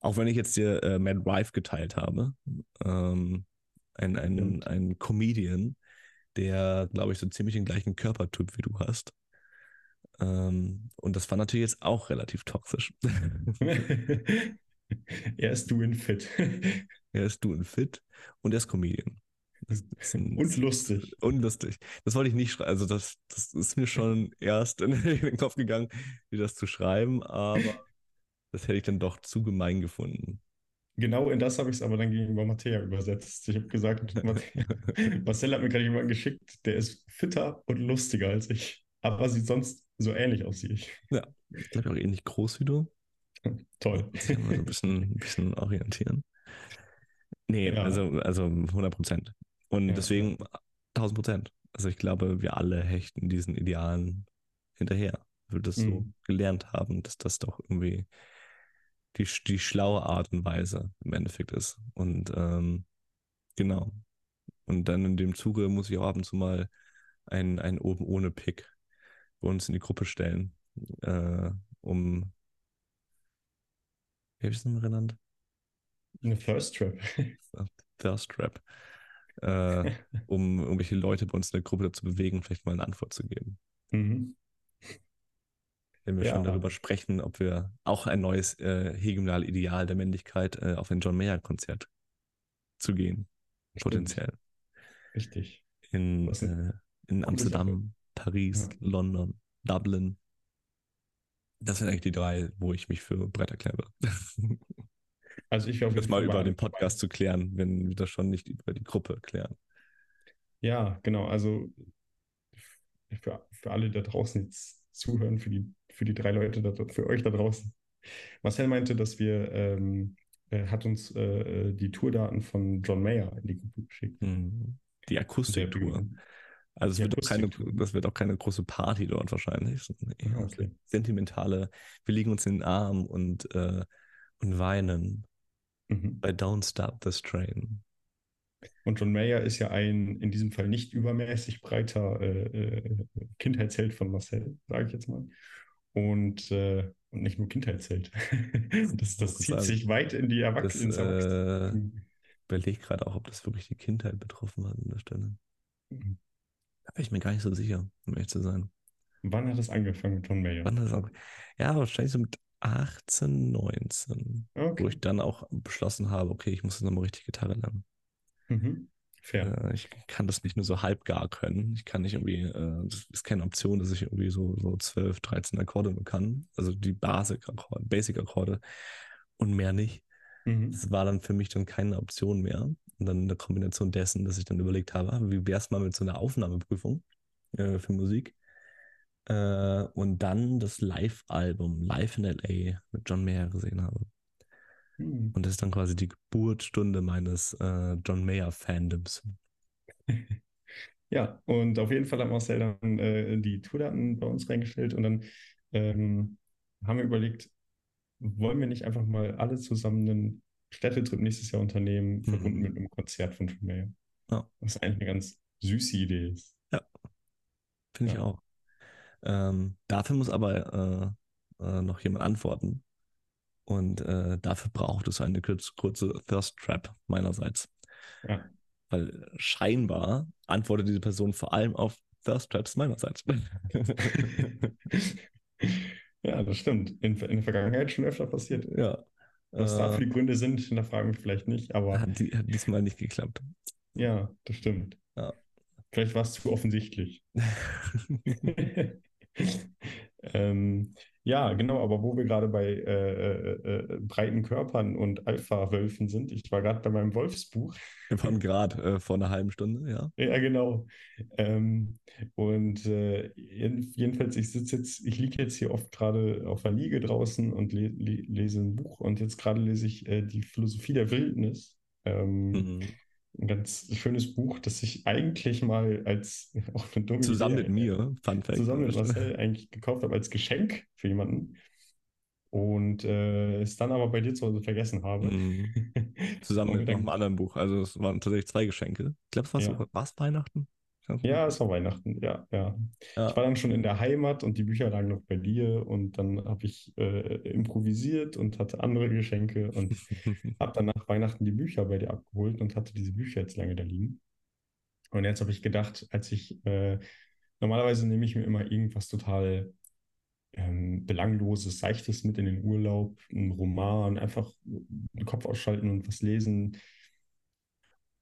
Auch wenn ich jetzt dir äh, Matt Rife geteilt habe, ähm, ein, ein, ein Comedian, der, glaube ich, so ziemlich den gleichen Körpertyp wie du hast. Ähm, und das war natürlich jetzt auch relativ toxisch. er ist doing fit. er ist du und fit und er ist Comedian. Ein- Und lustig. Unlustig. Das wollte ich nicht schreiben. Also, das, das ist mir schon erst in den Kopf gegangen, dir das zu schreiben, aber das hätte ich dann doch zu gemein gefunden. Genau in das habe ich es aber dann gegenüber Mattea übersetzt. Ich habe gesagt, Mattea, Marcel hat mir gerade jemanden geschickt, der ist fitter und lustiger als ich, aber sieht sonst so ähnlich aus wie ich. Ich glaube auch ähnlich groß wie du. Toll. So ein bisschen, ein bisschen orientieren. Nee, Ja. also, also 100 Prozent. Und Ja, deswegen 1000 Prozent. Also ich glaube, wir alle hechten diesen Idealen hinterher, weil wir das so Mhm. gelernt haben, dass das doch irgendwie die, die schlaue Art und Weise im Endeffekt ist. Und ähm, genau. Und dann in dem Zuge muss ich auch ab und zu mal einen, einen oben ohne Pick bei uns in die Gruppe stellen, äh, um wie habe ich es nochmal genannt? Eine Thirst Trap. Thirst Trap. Äh, um irgendwelche Leute bei uns in der Gruppe dazu bewegen, vielleicht mal eine Antwort zu geben. Mhm. Wenn wir Ja. schon darüber sprechen, ob wir auch ein neues äh, hegemonale Ideal der Männlichkeit äh, auf ein John Mayer-Konzert zu gehen. Stimmt. Potenziell. Richtig. In, äh, in Amsterdam, Paris, Ja. London, Dublin. Das sind eigentlich die drei, wo ich mich für breit erklären würde. Also ich auf das mal über den Podcast zu klären, wenn wir das schon nicht über die Gruppe klären. Ja, genau. Also für, für alle da draußen jetzt zuhören, für die, für die drei Leute, da, für euch da draußen. Marcel meinte, dass wir, ähm, er hat uns äh, die Tourdaten von John Mayer in die Gruppe geschickt. Mhm. Die Akustiktour. Also es wird auch keine, das wird auch keine große Party dort wahrscheinlich. eher Ah, okay. Sentimentale, wir liegen uns in den Arm und, äh, und weinen Mhm. bei Don't Stop This Train. Und John Mayer ist ja ein in diesem Fall nicht übermäßig breiter äh, äh, Kindheitsheld von Marcel, sage ich jetzt mal. Und, äh, und nicht nur Kindheitsheld. das das zieht sich weit in die Erwachsenen. Äh, überlege gerade auch, ob das wirklich die Kindheit betroffen hat an der Stelle. Mhm. Da bin ich mir gar nicht so sicher, um ehrlich zu sein. Wann hat das angefangen mit John Mayer? Wann hat das angefangen? Ja, wahrscheinlich so mit 18, 19, Okay. wo ich dann auch beschlossen habe, okay, ich muss jetzt nochmal richtig Gitarre lernen. Mhm. Fair. Äh, ich kann das nicht nur so halbgar können. Ich kann nicht irgendwie, äh, das ist keine Option, dass ich irgendwie so, so 12, 13 Akkorde nur kann. Also die Basic-Akkorde, Basic-Akkorde und mehr nicht. Mhm. Das war dann für mich dann keine Option mehr. Und dann in der Kombination dessen, dass ich dann überlegt habe, wie wäre es mal mit so einer Aufnahmeprüfung äh, für Musik? Äh, und dann das Live-Album Live in LA mit John Mayer gesehen habe. Mhm. Und das ist dann quasi die Geburtsstunde meines äh, John Mayer-Fandoms. Ja, und auf jeden Fall hat Marcel dann äh, die Tourdaten bei uns reingestellt und dann ähm, haben wir überlegt, wollen wir nicht einfach mal alle zusammen einen Städtetrip nächstes Jahr unternehmen, verbunden Mhm. mit einem Konzert von John Mayer? Ja. Was eigentlich eine ganz süße Idee ist. Finde ich Ja. auch. Ähm, dafür muss aber äh, äh, noch jemand antworten. Und äh, dafür braucht es eine kurz, kurze Thirst Trap meinerseits. Ja. Weil scheinbar antwortet diese Person vor allem auf Thirst Traps meinerseits. Ja, das stimmt. In, in der Vergangenheit schon öfter passiert. ja. Was da für Äh, die Gründe sind, hinterfragen wir vielleicht nicht, aber hat, die, hat diesmal nicht geklappt. ja, das stimmt. Ja. Vielleicht war es zu offensichtlich. Ähm, ja, genau, aber wo wir gerade bei äh, äh, äh, breiten Körpern und Alpha-Wölfen sind, ich war gerade bei meinem Wolfsbuch. Wir waren gerade äh, vor einer halben Stunde, ja. Ja, genau. Ähm, und äh, jeden- jedenfalls, ich sitze jetzt, ich liege jetzt hier oft gerade auf der Liege draußen und le le lese ein Buch und jetzt gerade lese ich äh, die Philosophie der Wildnis. Ähm, Mhm. Ein ganz schönes Buch, das ich eigentlich mal als auch eine dumme Zusammen Idee, mit mir, Fun Fact. zusammen mit Marcel eigentlich gekauft habe als Geschenk für jemanden und äh, es dann aber bei dir zu Hause vergessen habe. Mhm. Zusammen mit noch einem anderen Buch. Also es waren tatsächlich zwei Geschenke. Ich glaube, es war Ja. so, war es Weihnachten? Ja, es war Weihnachten, ja, ja. Ja. Ich war dann schon in der Heimat und die Bücher lagen noch bei dir und dann habe ich äh, improvisiert und hatte andere Geschenke und habe dann nach Weihnachten die Bücher bei dir abgeholt und hatte diese Bücher jetzt lange da liegen. Und jetzt habe ich gedacht, als ich, äh, normalerweise nehme ich mir immer irgendwas total ähm, Belangloses, Seichtes mit in den Urlaub, einen Roman, einfach den Kopf ausschalten und was lesen.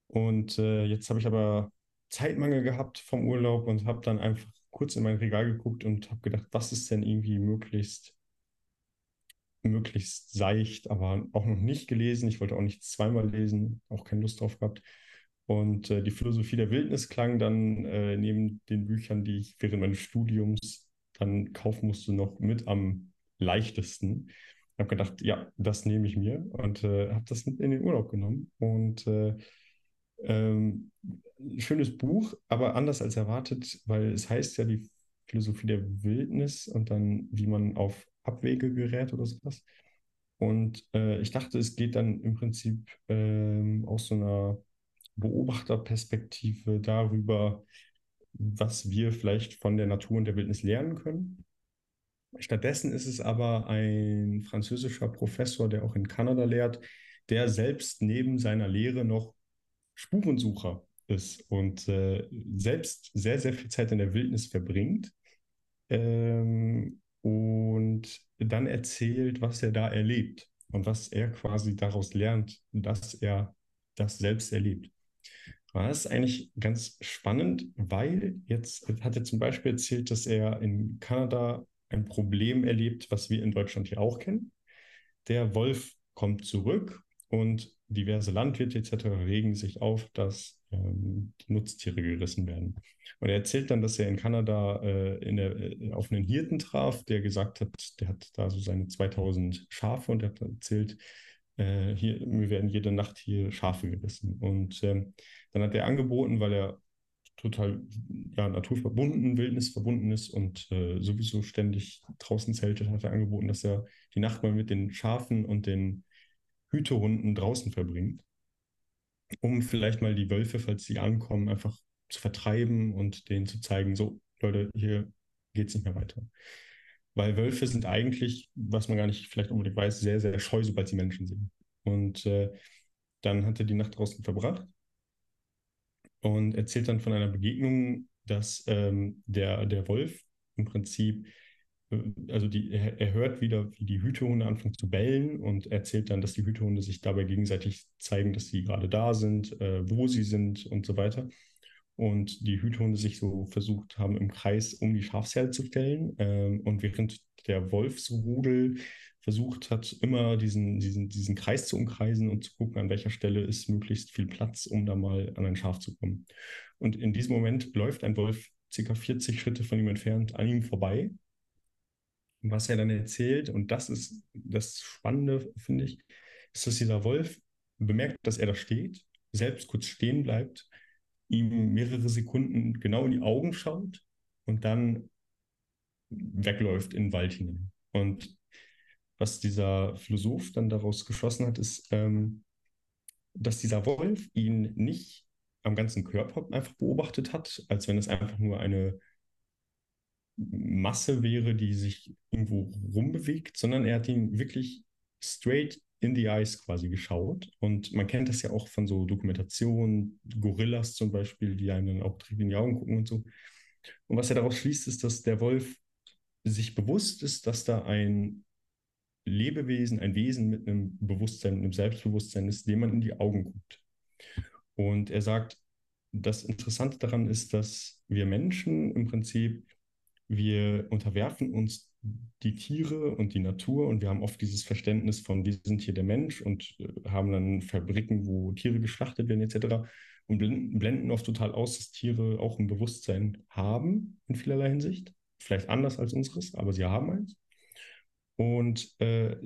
Und äh, jetzt habe ich aber Zeitmangel gehabt vom Urlaub und habe dann einfach kurz in mein Regal geguckt und habe gedacht, was ist denn irgendwie möglichst, möglichst seicht, aber auch noch nicht gelesen. Ich wollte auch nicht zweimal lesen, auch keine Lust drauf gehabt. Und äh, die Philosophie der Wildnis klang dann äh, neben den Büchern, die ich während meines Studiums dann kaufen musste, noch mit am leichtesten. Ich habe gedacht, ja, das nehme ich mir und äh, habe das in den Urlaub genommen. Und äh, ähm, schönes Buch, aber anders als erwartet, weil es heißt ja die Philosophie der Wildnis und dann, wie man auf Abwege gerät oder sowas. Und äh, ich dachte, es geht dann im Prinzip ähm, aus so einer Beobachterperspektive darüber, was wir vielleicht von der Natur und der Wildnis lernen können. Stattdessen ist es aber ein französischer Professor, der auch in Kanada lehrt, der selbst neben seiner Lehre noch Spurensucher ist und äh, selbst sehr, sehr viel Zeit in der Wildnis verbringt ähm, und dann erzählt, was er da erlebt und was er quasi daraus lernt, dass er das selbst erlebt. Das ist eigentlich ganz spannend, weil jetzt hat er zum Beispiel erzählt, dass er in Kanada ein Problem erlebt, was wir in Deutschland hier auch kennen. Der Wolf kommt zurück und diverse Landwirte etc. regen sich auf, dass ähm, die Nutztiere gerissen werden. Und er erzählt dann, dass er in Kanada äh, in der, äh, auf einen Hirten traf, der gesagt hat, der hat da so seine 2000 Schafe und er hat erzählt, äh, hier, mir werden jede Nacht hier Schafe gerissen. Und ähm, dann hat er angeboten, weil er total ja, naturverbunden, wildnisverbunden ist und äh, sowieso ständig draußen zeltet, hat er angeboten, dass er die Nacht mal mit den Schafen und den Hütehunden draußen verbringt, um vielleicht mal die Wölfe, falls sie ankommen, einfach zu vertreiben und denen zu zeigen, so, Leute, hier geht es nicht mehr weiter. weil Wölfe sind eigentlich, was man gar nicht vielleicht unbedingt weiß, sehr, sehr scheu, sobald sie Menschen sehen. Und äh, dann hat er die Nacht draußen verbracht und erzählt dann von einer Begegnung, dass ähm, der, der Wolf im Prinzip, also die, er, er, hört wieder, wie die Hütehunde anfangen zu bellen und erzählt dann, dass die Hütehunde sich dabei gegenseitig zeigen, dass sie gerade da sind, äh, wo sie sind und so weiter. Und die Hütehunde sich so versucht haben, im Kreis um die Schafsherde zu stellen. Ähm, und während der Wolfsrudel versucht hat, immer diesen, diesen, diesen Kreis zu umkreisen und zu gucken, an welcher Stelle ist möglichst viel Platz, um da mal an ein Schaf zu kommen. Und in diesem Moment läuft ein Wolf circa 40 Schritte von ihm entfernt an ihm vorbei. Was er dann erzählt, und das ist das Spannende, finde ich, ist, dass dieser Wolf bemerkt, dass er da steht, selbst kurz stehen bleibt, ihm mehrere Sekunden genau in die Augen schaut und dann wegläuft in den Wald hinein. Und was dieser Philosoph dann daraus geschlossen hat, ist, ähm, dass dieser Wolf ihn nicht am ganzen Körper einfach beobachtet hat, als wenn es einfach nur eine Masse wäre, die sich irgendwo rumbewegt, sondern er hat ihn wirklich straight in the eyes quasi geschaut. Und man kennt das ja auch von so Dokumentationen, Gorillas zum Beispiel, die einem dann auch direkt in die Augen gucken und so. Und was er daraus schließt, ist, dass der Wolf sich bewusst ist, dass da ein Lebewesen, ein Wesen mit einem Bewusstsein, einem Selbstbewusstsein ist, dem man in die Augen guckt. Und er sagt, das Interessante daran ist, dass wir Menschen im Prinzip, wir unterwerfen uns die Tiere und die Natur und wir haben oft dieses Verständnis von, wir sind hier der Mensch und äh, haben dann Fabriken, wo Tiere geschlachtet werden etc. und blenden oft total aus, dass Tiere auch ein Bewusstsein haben in vielerlei Hinsicht. Vielleicht anders als unseres, aber sie haben eins. Und äh,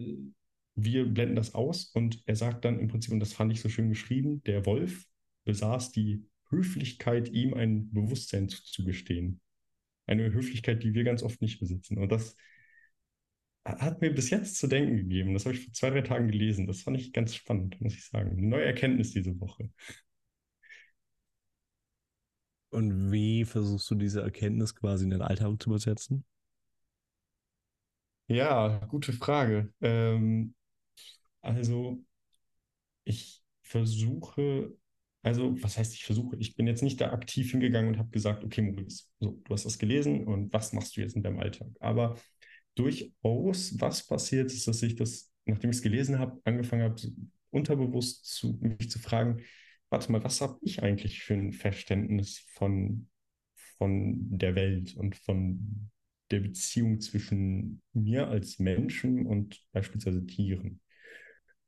wir blenden das aus und er sagt dann im Prinzip, und das fand ich so schön geschrieben, der Wolf besaß die Höflichkeit, ihm ein Bewusstsein zuzugestehen. Eine Höflichkeit, die wir ganz oft nicht besitzen. Und das hat mir bis jetzt zu denken gegeben. Das habe ich vor zwei, drei Tagen gelesen. Das fand ich ganz spannend, muss ich sagen. Eine neue Erkenntnis diese Woche. Und wie versuchst du diese Erkenntnis quasi in den Alltag zu übersetzen? Ja, gute Frage. Ähm, also, ich versuche, also, was heißt ich versuche? Ich bin jetzt nicht da aktiv hingegangen und habe gesagt, okay, Maurice, so, du hast das gelesen und was machst du jetzt in deinem Alltag? Aber durchaus, was passiert ist, dass ich das, nachdem ich es gelesen habe, angefangen habe, unterbewusst zu, mich zu fragen, warte mal, was habe ich eigentlich für ein Verständnis von, von der Welt und von der Beziehung zwischen mir als Menschen und beispielsweise Tieren.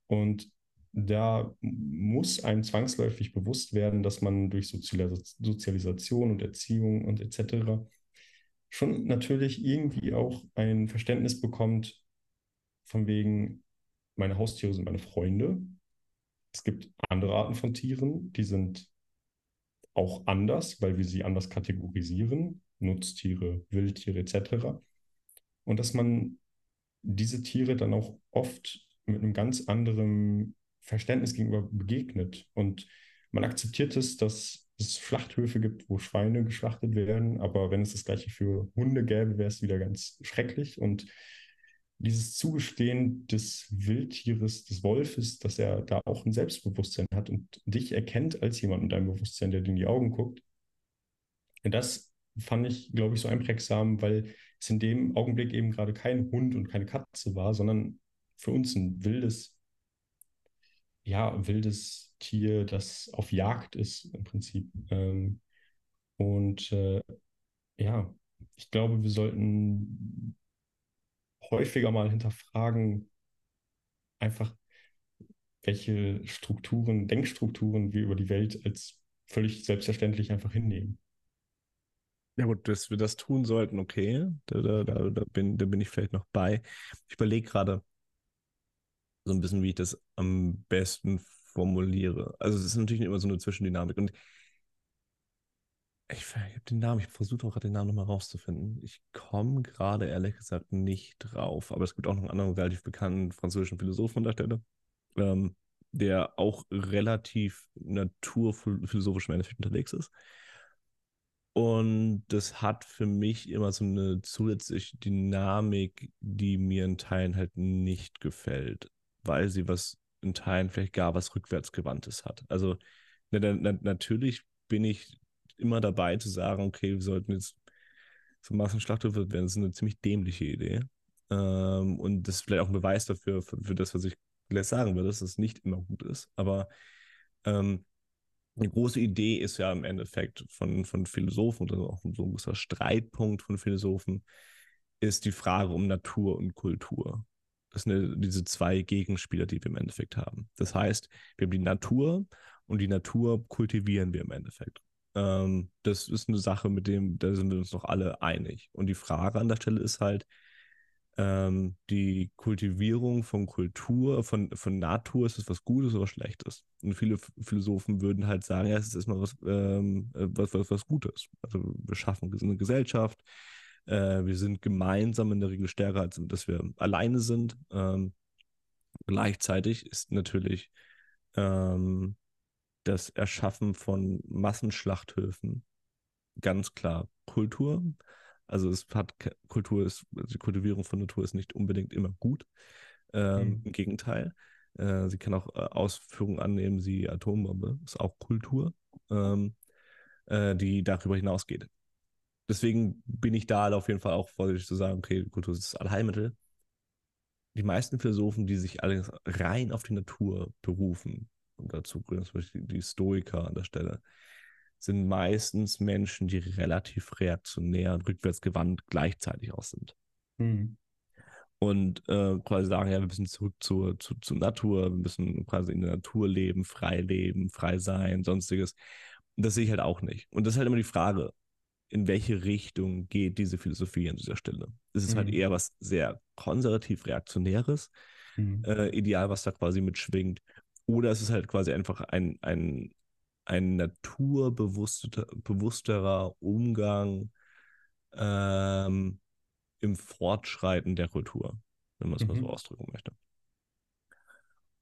Und da muss einem zwangsläufig bewusst werden, dass man durch Sozialis Sozialisation und Erziehung und etc. schon natürlich irgendwie auch ein Verständnis bekommt, von wegen, meine Haustiere sind meine Freunde. Es gibt andere Arten von Tieren, die sind auch anders, weil wir sie anders kategorisieren. Nutztiere, Wildtiere etc. Und dass man diese Tiere dann auch oft mit einem ganz anderen Verständnis gegenüber begegnet. Und man akzeptiert es, dass es Schlachthöfe gibt, wo Schweine geschlachtet werden, aber wenn es das gleiche für Hunde gäbe, wäre es wieder ganz schrecklich. Und dieses Zugestehen des Wildtieres, des Wolfes, dass er da auch ein Selbstbewusstsein hat und dich erkennt als jemand mit einem Bewusstsein, der dir in die Augen guckt, das fand ich, glaube ich, so einprägsam, weil es in dem Augenblick eben gerade kein Hund und keine Katze war, sondern für uns ein wildes, ja, wildes Tier, das auf Jagd ist im Prinzip. Ähm, und äh, ja, ich glaube, wir sollten häufiger mal hinterfragen, einfach welche Strukturen, Denkstrukturen wir über die Welt als völlig selbstverständlich einfach hinnehmen. Ja gut, dass wir das tun sollten, okay. Da, da, da, bin, da bin ich vielleicht noch bei. Ich überlege gerade so ein bisschen, wie ich das am besten formuliere. Also es ist natürlich immer so eine Zwischendynamik. Und ich, ich habe den Namen, ich versuche auch gerade den Namen nochmal rauszufinden. Ich komme gerade ehrlich gesagt nicht drauf. Aber es gibt auch noch einen anderen relativ bekannten französischen Philosophen an der Stelle, ähm, der auch relativ naturphilosophisch im Endeffekt unterwegs ist. Und das hat für mich immer so eine zusätzliche Dynamik, die mir in Teilen halt nicht gefällt, weil sie was in Teilen vielleicht gar was rückwärtsgewandtes hat. Also na, na, natürlich bin ich immer dabei zu sagen, okay, wir sollten jetzt so Massenschlachthöfe werden, das ist eine ziemlich dämliche Idee. Ähm, und das ist vielleicht auch ein Beweis dafür, für, für das, was ich gleich sagen würde, dass es nicht immer gut ist. Aber ähm, eine große Idee ist ja im Endeffekt von, von Philosophen oder auch so ein großer Streitpunkt von Philosophen, ist die Frage um Natur und Kultur. Das sind diese zwei Gegenspieler, die wir im Endeffekt haben. Das heißt, wir haben die Natur und die Natur kultivieren wir im Endeffekt. Ähm, das ist eine Sache, mit dem, da sind wir uns noch alle einig. Und die Frage an der Stelle ist halt, ähm, die Kultivierung von Kultur, von, von Natur, ist es was Gutes oder Schlechtes? Und viele Philosophen würden halt sagen, ja, es ist erstmal was, ähm, äh, was, was, was Gutes. Also wir schaffen eine Gesellschaft, äh, wir sind gemeinsam in der Regel stärker, als dass wir alleine sind. Ähm, gleichzeitig ist natürlich ähm, das Erschaffen von Massenschlachthöfen ganz klar Kultur. Also es hat Kultur ist, also die Kultivierung von Natur ist nicht unbedingt immer gut. Ähm, mhm. Im Gegenteil. Äh, sie kann auch äh, Ausführungen annehmen, sie Atombombe, ist auch Kultur, ähm, äh, die darüber hinausgeht. Deswegen bin ich da auf jeden Fall auch vorsichtig zu sagen, okay, Kultur ist das Allheilmittel. Die meisten Philosophen, die sich allerdings rein auf die Natur berufen, und dazu zum Beispiel die Stoiker an der Stelle, sind meistens Menschen, die relativ reaktionär und rückwärtsgewandt gleichzeitig auch sind. Mhm. Und äh, quasi sagen, ja, wir müssen zurück zur, zu, zur Natur, wir müssen quasi in der Natur leben, frei leben, frei sein, sonstiges. Und das sehe ich halt auch nicht. Und das ist halt immer die Frage, in welche Richtung geht diese Philosophie an dieser Stelle? Es ist halt mhm. halt eher was sehr konservativ reaktionäres, mhm. äh, Ideal, was da quasi mitschwingt. Oder es ist halt quasi einfach ein, ein, ein naturbewussterer Umgang ähm, im Fortschreiten der Kultur, wenn man es mhm. mal so mhm. ausdrücken möchte.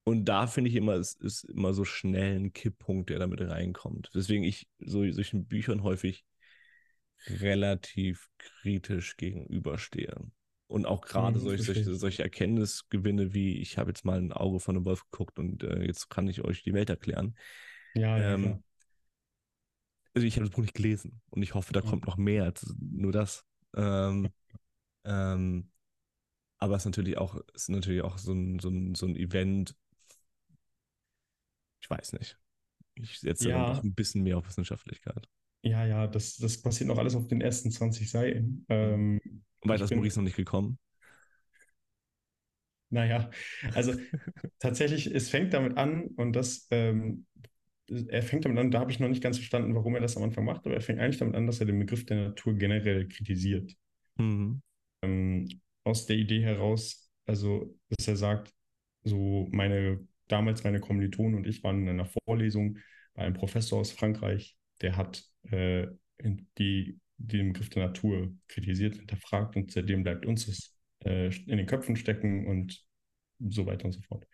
Und da finde ich immer, es ist immer so schnell ein Kipppunkt, der damit reinkommt. Deswegen ich so solchen Büchern häufig relativ kritisch gegenüberstehe. Und auch gerade mhm, solche, solche, solche, Erkenntnisgewinne wie, ich habe jetzt mal ein Auge von einem Wolf geguckt und äh, jetzt kann ich euch die Welt erklären. Ja, ja. Ähm, also ich habe das Buch nicht gelesen und ich hoffe, da ja. kommt noch mehr als nur das. Ähm, ähm, aber es ist natürlich auch, ist natürlich auch so ein, so ein, so ein Event. Ich weiß nicht. Ich setze ja. noch ein bisschen mehr auf Wissenschaftlichkeit. Ja, ja, das, das passiert noch alles auf den ersten 20 Seiten. Ähm, Und weiter ist Maurice noch nicht gekommen. Naja, also tatsächlich, es fängt damit an und das, ähm, er fängt damit an, da habe ich noch nicht ganz verstanden, warum er das am Anfang macht, aber er fängt eigentlich damit an, dass er den Begriff der Natur generell kritisiert. Mhm. Ähm, aus der Idee heraus, also, dass er sagt, so meine, damals meine Kommilitonen und ich waren in einer Vorlesung bei einem Professor aus Frankreich, der hat äh, die, den Begriff der Natur kritisiert, hinterfragt und seitdem bleibt uns das äh, in den Köpfen stecken und so weiter und so fort.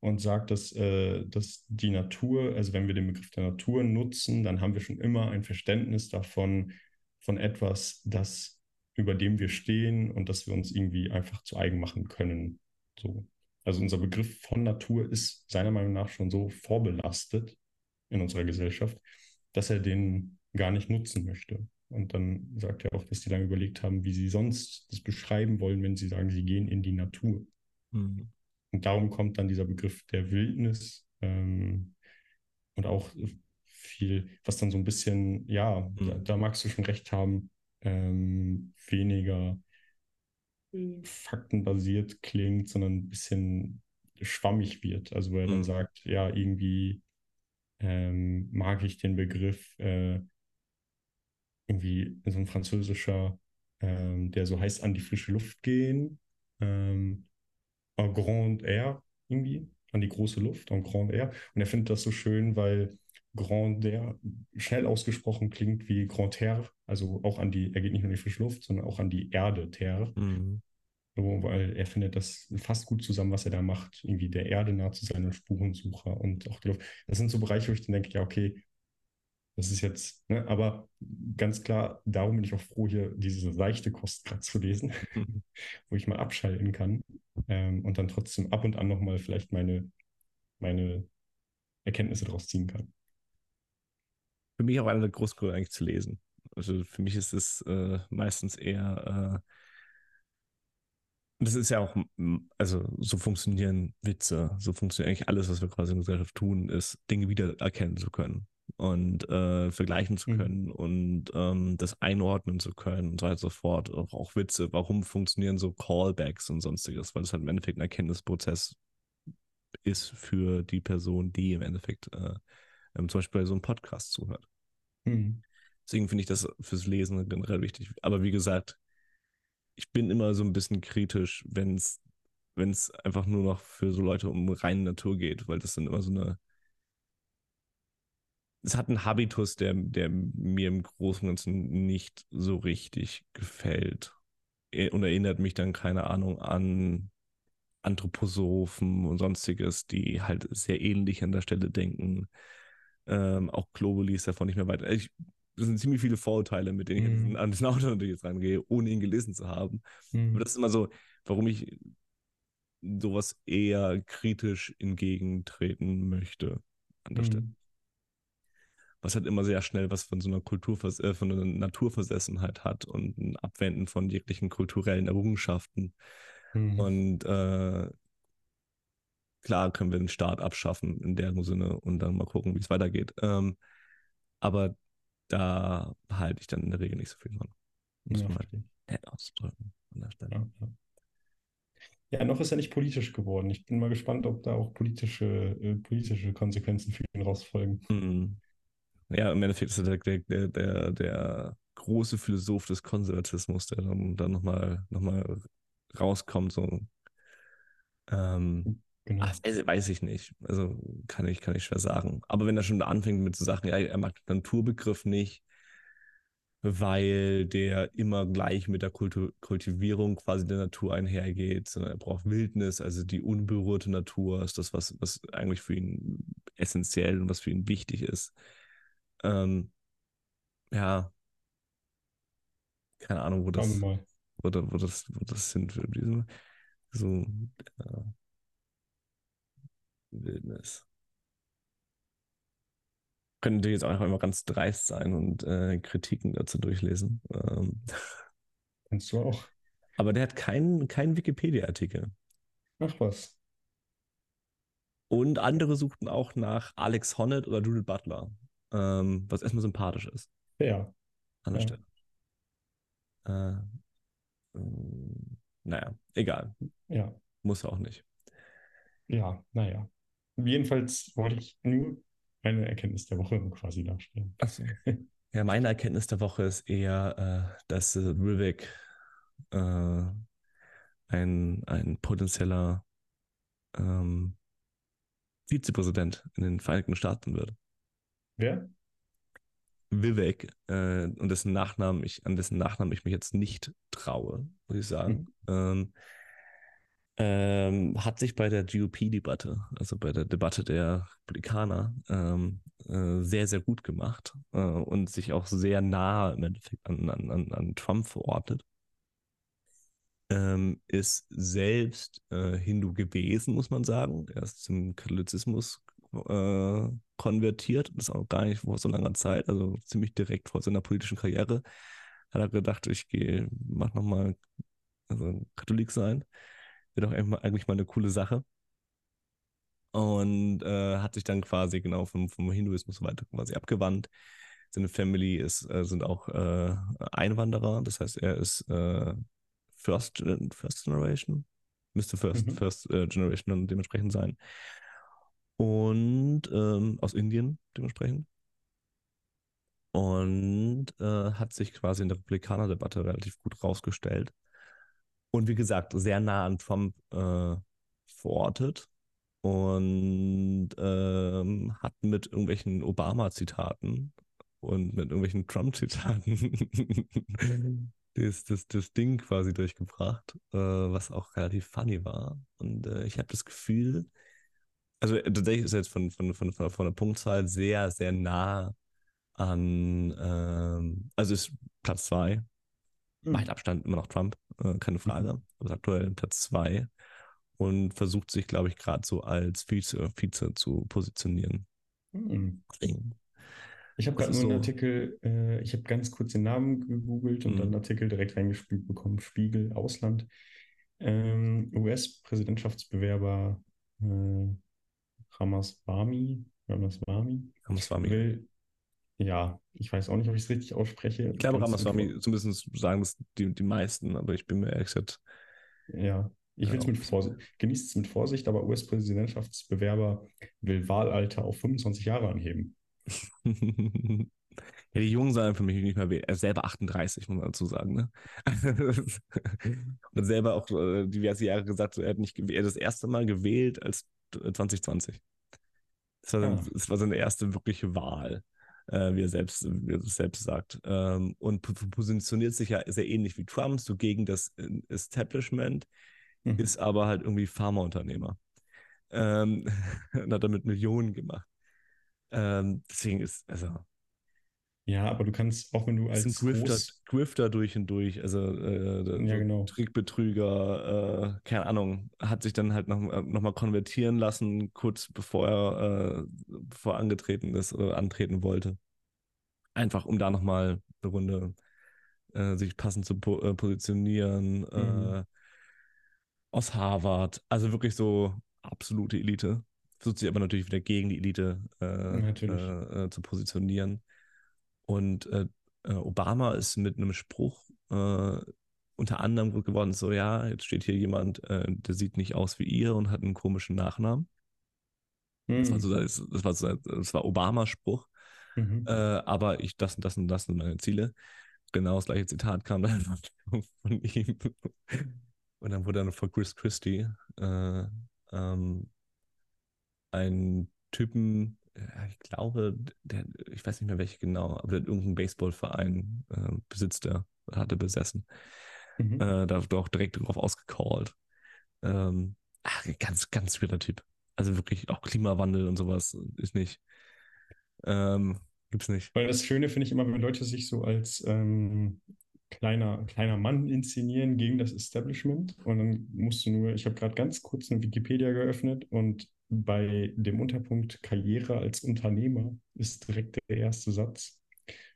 Und sagt, dass, äh, dass die Natur, also wenn wir den Begriff der Natur nutzen, dann haben wir schon immer ein Verständnis davon, von etwas, das über dem wir stehen und das wir uns irgendwie einfach zu eigen machen können. So. Also unser Begriff von Natur ist seiner Meinung nach schon so vorbelastet in unserer Gesellschaft, dass er den gar nicht nutzen möchte. Und dann sagt er auch, dass die lange überlegt haben, wie sie sonst das beschreiben wollen, wenn sie sagen, sie gehen in die Natur. Mhm. Und darum kommt dann dieser Begriff der Wildnis ähm, und auch viel, was dann so ein bisschen, ja, mhm. da, da, magst du schon recht haben, ähm, weniger faktenbasiert klingt, sondern ein bisschen schwammig wird. Also wo er mhm. dann sagt, ja, irgendwie ähm, mag ich den Begriff äh, irgendwie so ein französischer, ähm, der so heißt, an die frische Luft gehen, ähm, en grand air irgendwie, an die große Luft, en grand air. Und er findet das so schön, weil grand air schnell ausgesprochen klingt wie grand terre, also auch an die, er geht nicht nur an die frische Luft, sondern auch an die Erde, terre. Mhm weil er findet das fast gut zusammen, was er da macht, irgendwie der Erde nah zu sein und Spurensucher und auch die Luft. Das sind so Bereiche, wo ich dann denke, ja, okay, Das ist jetzt, ne, aber ganz klar, darum bin ich auch froh, hier diese seichte Kost gerade zu lesen, Mhm. wo ich mal abschalten kann ähm, und dann trotzdem ab und an nochmal vielleicht meine, meine Erkenntnisse daraus ziehen kann. Für mich auch einer der großen Gründe eigentlich zu lesen. Also für mich ist es äh, meistens eher, äh, das ist ja auch, m, also so funktionieren Witze, so funktioniert eigentlich alles, was wir quasi in der Gesellschaft tun, ist Dinge wiedererkennen zu können und äh, vergleichen zu Mhm. können und ähm, das einordnen zu können und so weiter und so fort. Auch, auch Witze, warum funktionieren so Callbacks und sonstiges, weil das halt im Endeffekt ein Erkenntnisprozess ist für die Person, die im Endeffekt äh, ähm, zum Beispiel bei so einem Podcast zuhört. Mhm. Deswegen finde ich das fürs Lesen generell wichtig. Aber wie gesagt, ich bin immer so ein bisschen kritisch, wenn es wenn es einfach nur noch für so Leute um reine Natur geht, weil das dann immer so eine es hat einen Habitus, der, der mir im Großen und Ganzen nicht so richtig gefällt. E- Und erinnert mich dann, keine Ahnung, an Anthroposophen und sonstiges, die halt sehr ähnlich an der Stelle denken. Ähm, auch Globally ist davon nicht mehr weit. Ich, das sind ziemlich viele Vorurteile, mit denen ich an Mhm. diesen, an diesen Autor natürlich jetzt rangehe, ohne ihn gelesen zu haben. Aber Mhm. das ist immer so, warum ich sowas eher kritisch entgegentreten möchte an der Stelle. Mhm. Was halt immer sehr schnell was von so einer Kulturvers äh, von einer Naturversessenheit hat und ein Abwenden von jeglichen kulturellen Errungenschaften. Mhm. Und äh, klar können wir den Staat abschaffen in dem Sinne und dann mal gucken, wie es weitergeht. Ähm, aber da halte ich dann in der Regel nicht so viel von. Muss Ja, man halt verstehe ich. nett auszudrücken an der Stelle. Ja, ja. Ja, noch ist er nicht politisch geworden. Ich bin mal gespannt, ob da auch politische, äh, politische Konsequenzen für ihn rausfolgen. Mhm. Ja, im Endeffekt ist er der, der, der, der, der große Philosoph des Konservatismus, der dann, dann nochmal noch mal rauskommt. So. Ähm, Genau. ach, weiß, ich nicht. Also kann ich, kann ich schwer sagen. Aber wenn er schon anfängt mit zu sagen, ja, er mag den Naturbegriff nicht, weil der immer gleich mit der Kultu Kultivierung quasi der Natur einhergeht, sondern er braucht Wildnis, also die unberührte Natur ist das, was, was eigentlich für ihn essentiell und was für ihn wichtig ist. Ähm, ja, keine Ahnung, wo das, wo, da, wo das, wo das sind für diese, so ja, Wildnis. Könnte jetzt auch einfach mal ganz dreist sein und äh, Kritiken dazu durchlesen. Ähm, Kannst du auch. aber der hat keinen keinen Wikipedia-Artikel. Ach was. Und andere suchten auch nach Alex Honnold oder Judith Butler, ähm, was erstmal sympathisch ist Ja. an der Ja. Stelle. Äh, ähm, naja, egal. Ja. Muss auch nicht. Ja, naja. Jedenfalls wollte ich nur eine Erkenntnis der Woche quasi darstellen. Achso. Ja, meine Erkenntnis der Woche ist eher, äh, dass äh, Vivek äh, ein, ein potenzieller ähm, Vizepräsident in den Vereinigten Staaten wird. Wer? Vivek, äh, und dessen Nachnamen ich, an dessen Nachnamen ich mich jetzt nicht traue, muss ich sagen, ähm, ähm, hat sich bei der GOP-Debatte, also bei der Debatte der Republikaner, ähm, äh, sehr, sehr gut gemacht äh, und sich auch sehr nah im Endeffekt an, an, an, Trump verortet. Ähm, ist selbst äh, Hindu gewesen, muss man sagen. Er ist zum Katholizismus äh, konvertiert, das auch gar nicht vor so langer Zeit, also ziemlich direkt vor seiner politischen Karriere. Hat er gedacht, ich gehe, mach nochmal also Katholik sein. Wäre doch eigentlich mal- eine coole Sache. Und äh, hat sich dann quasi genau vom, vom Hinduismus weiter quasi abgewandt. Seine Family ist, äh, sind auch äh, Einwanderer, das heißt, er ist äh, First, First Generation, müsste First, Mhm. First äh, Generation dann dementsprechend sein. Und ähm, aus Indien dementsprechend. Und äh, hat sich quasi in der Republikaner-Debatte relativ gut rausgestellt. Und wie gesagt, sehr nah an Trump äh, verortet und ähm, hat mit irgendwelchen Obama-Zitaten und mit irgendwelchen Trump-Zitaten das, das, das Ding quasi durchgebracht, äh, was auch relativ funny war. Und äh, ich habe das Gefühl, also äh, tatsächlich ist jetzt von, von, von, von, der Punktzahl sehr, sehr nah an, ähm, also ist Platz zwei. Weit Abstand immer noch Trump, äh, keine Frage, Mhm. aber ist aktuell Platz zwei und versucht sich, glaube ich, gerade so als Vize, Vize zu positionieren. Hm. Deswegen, Ich habe gerade nur einen so- Artikel, äh, ich habe ganz kurz den Namen gegoogelt und Mhm. dann einen Artikel direkt reingespielt bekommen, Spiegel, Ausland. Ähm, US-Präsidentschaftsbewerber äh, Ramaswamy, Ramaswamy mir. will, ja, ich weiß auch nicht, ob ich es richtig ausspreche. Ich glaube, Ramaswamy, zumindest sagen das die, die meisten, aber ich bin mir ehrlich gesagt, Ja, ich will es mit Vorsicht, genießt es mit Vorsicht, aber US-Präsidentschaftsbewerber will Wahlalter auf 25 Jahre anheben. ja, die Jungen sollen für mich nicht mehr wählen. Er ist selber 38, muss man dazu sagen. Ne? Und selber auch äh, diverse Jahre gesagt, er hat nicht er hat das erste Mal gewählt als äh, 2020. Das war, sein, Ah. das war seine erste wirkliche Wahl, äh, wie, er selbst, wie er selbst sagt. Ähm, und po- positioniert sich ja sehr ähnlich wie Trump, so gegen das äh, Establishment, Mhm. ist aber halt irgendwie Pharmaunternehmer. Ähm, und hat damit Millionen gemacht. Ähm, deswegen ist, also, Ja, aber du kannst, auch wenn du als Grifter, groß, Grifter durch und durch, also äh, Ja, genau. Trickbetrüger, äh, keine Ahnung, hat sich dann halt noch, noch mal konvertieren lassen, kurz bevor er, äh, bevor er angetreten ist oder antreten wollte. Einfach um da nochmal eine Runde äh, sich passend zu po äh, positionieren. Mhm. Äh, aus Harvard, also wirklich so absolute Elite. Versucht sich aber natürlich wieder gegen die Elite äh, äh, äh, zu positionieren. Und äh, äh, Obama ist mit einem Spruch äh, unter anderem gut geworden, so ja, jetzt steht hier jemand, äh, der sieht nicht aus wie ihr und hat einen komischen Nachnamen. Das war, Mhm. so, das, war, so, das war Obamas Spruch. Mhm. Äh, aber ich, das und das und das sind meine Ziele. Genau das gleiche Zitat kam dann von, von ihm. Und dann wurde dann von Chris Christie äh, ähm, ein Typen, ich glaube, der, ich weiß nicht mehr welche genau, aber der hat irgendeinen Baseballverein äh, besitzt er, hatte besessen. Mhm. Äh, da wurde auch direkt drauf ausgecallt. Ähm, ach, ganz, ganz weirder Typ. Also wirklich auch Klimawandel und sowas ist nicht. Ähm, gibt's nicht. Weil das Schöne finde ich immer, wenn Leute sich so als ähm, kleiner, kleiner Mann inszenieren gegen das Establishment. Und dann musst du nur, ich habe gerade ganz kurz eine Wikipedia geöffnet und bei dem Unterpunkt Karriere als Unternehmer ist direkt der erste Satz.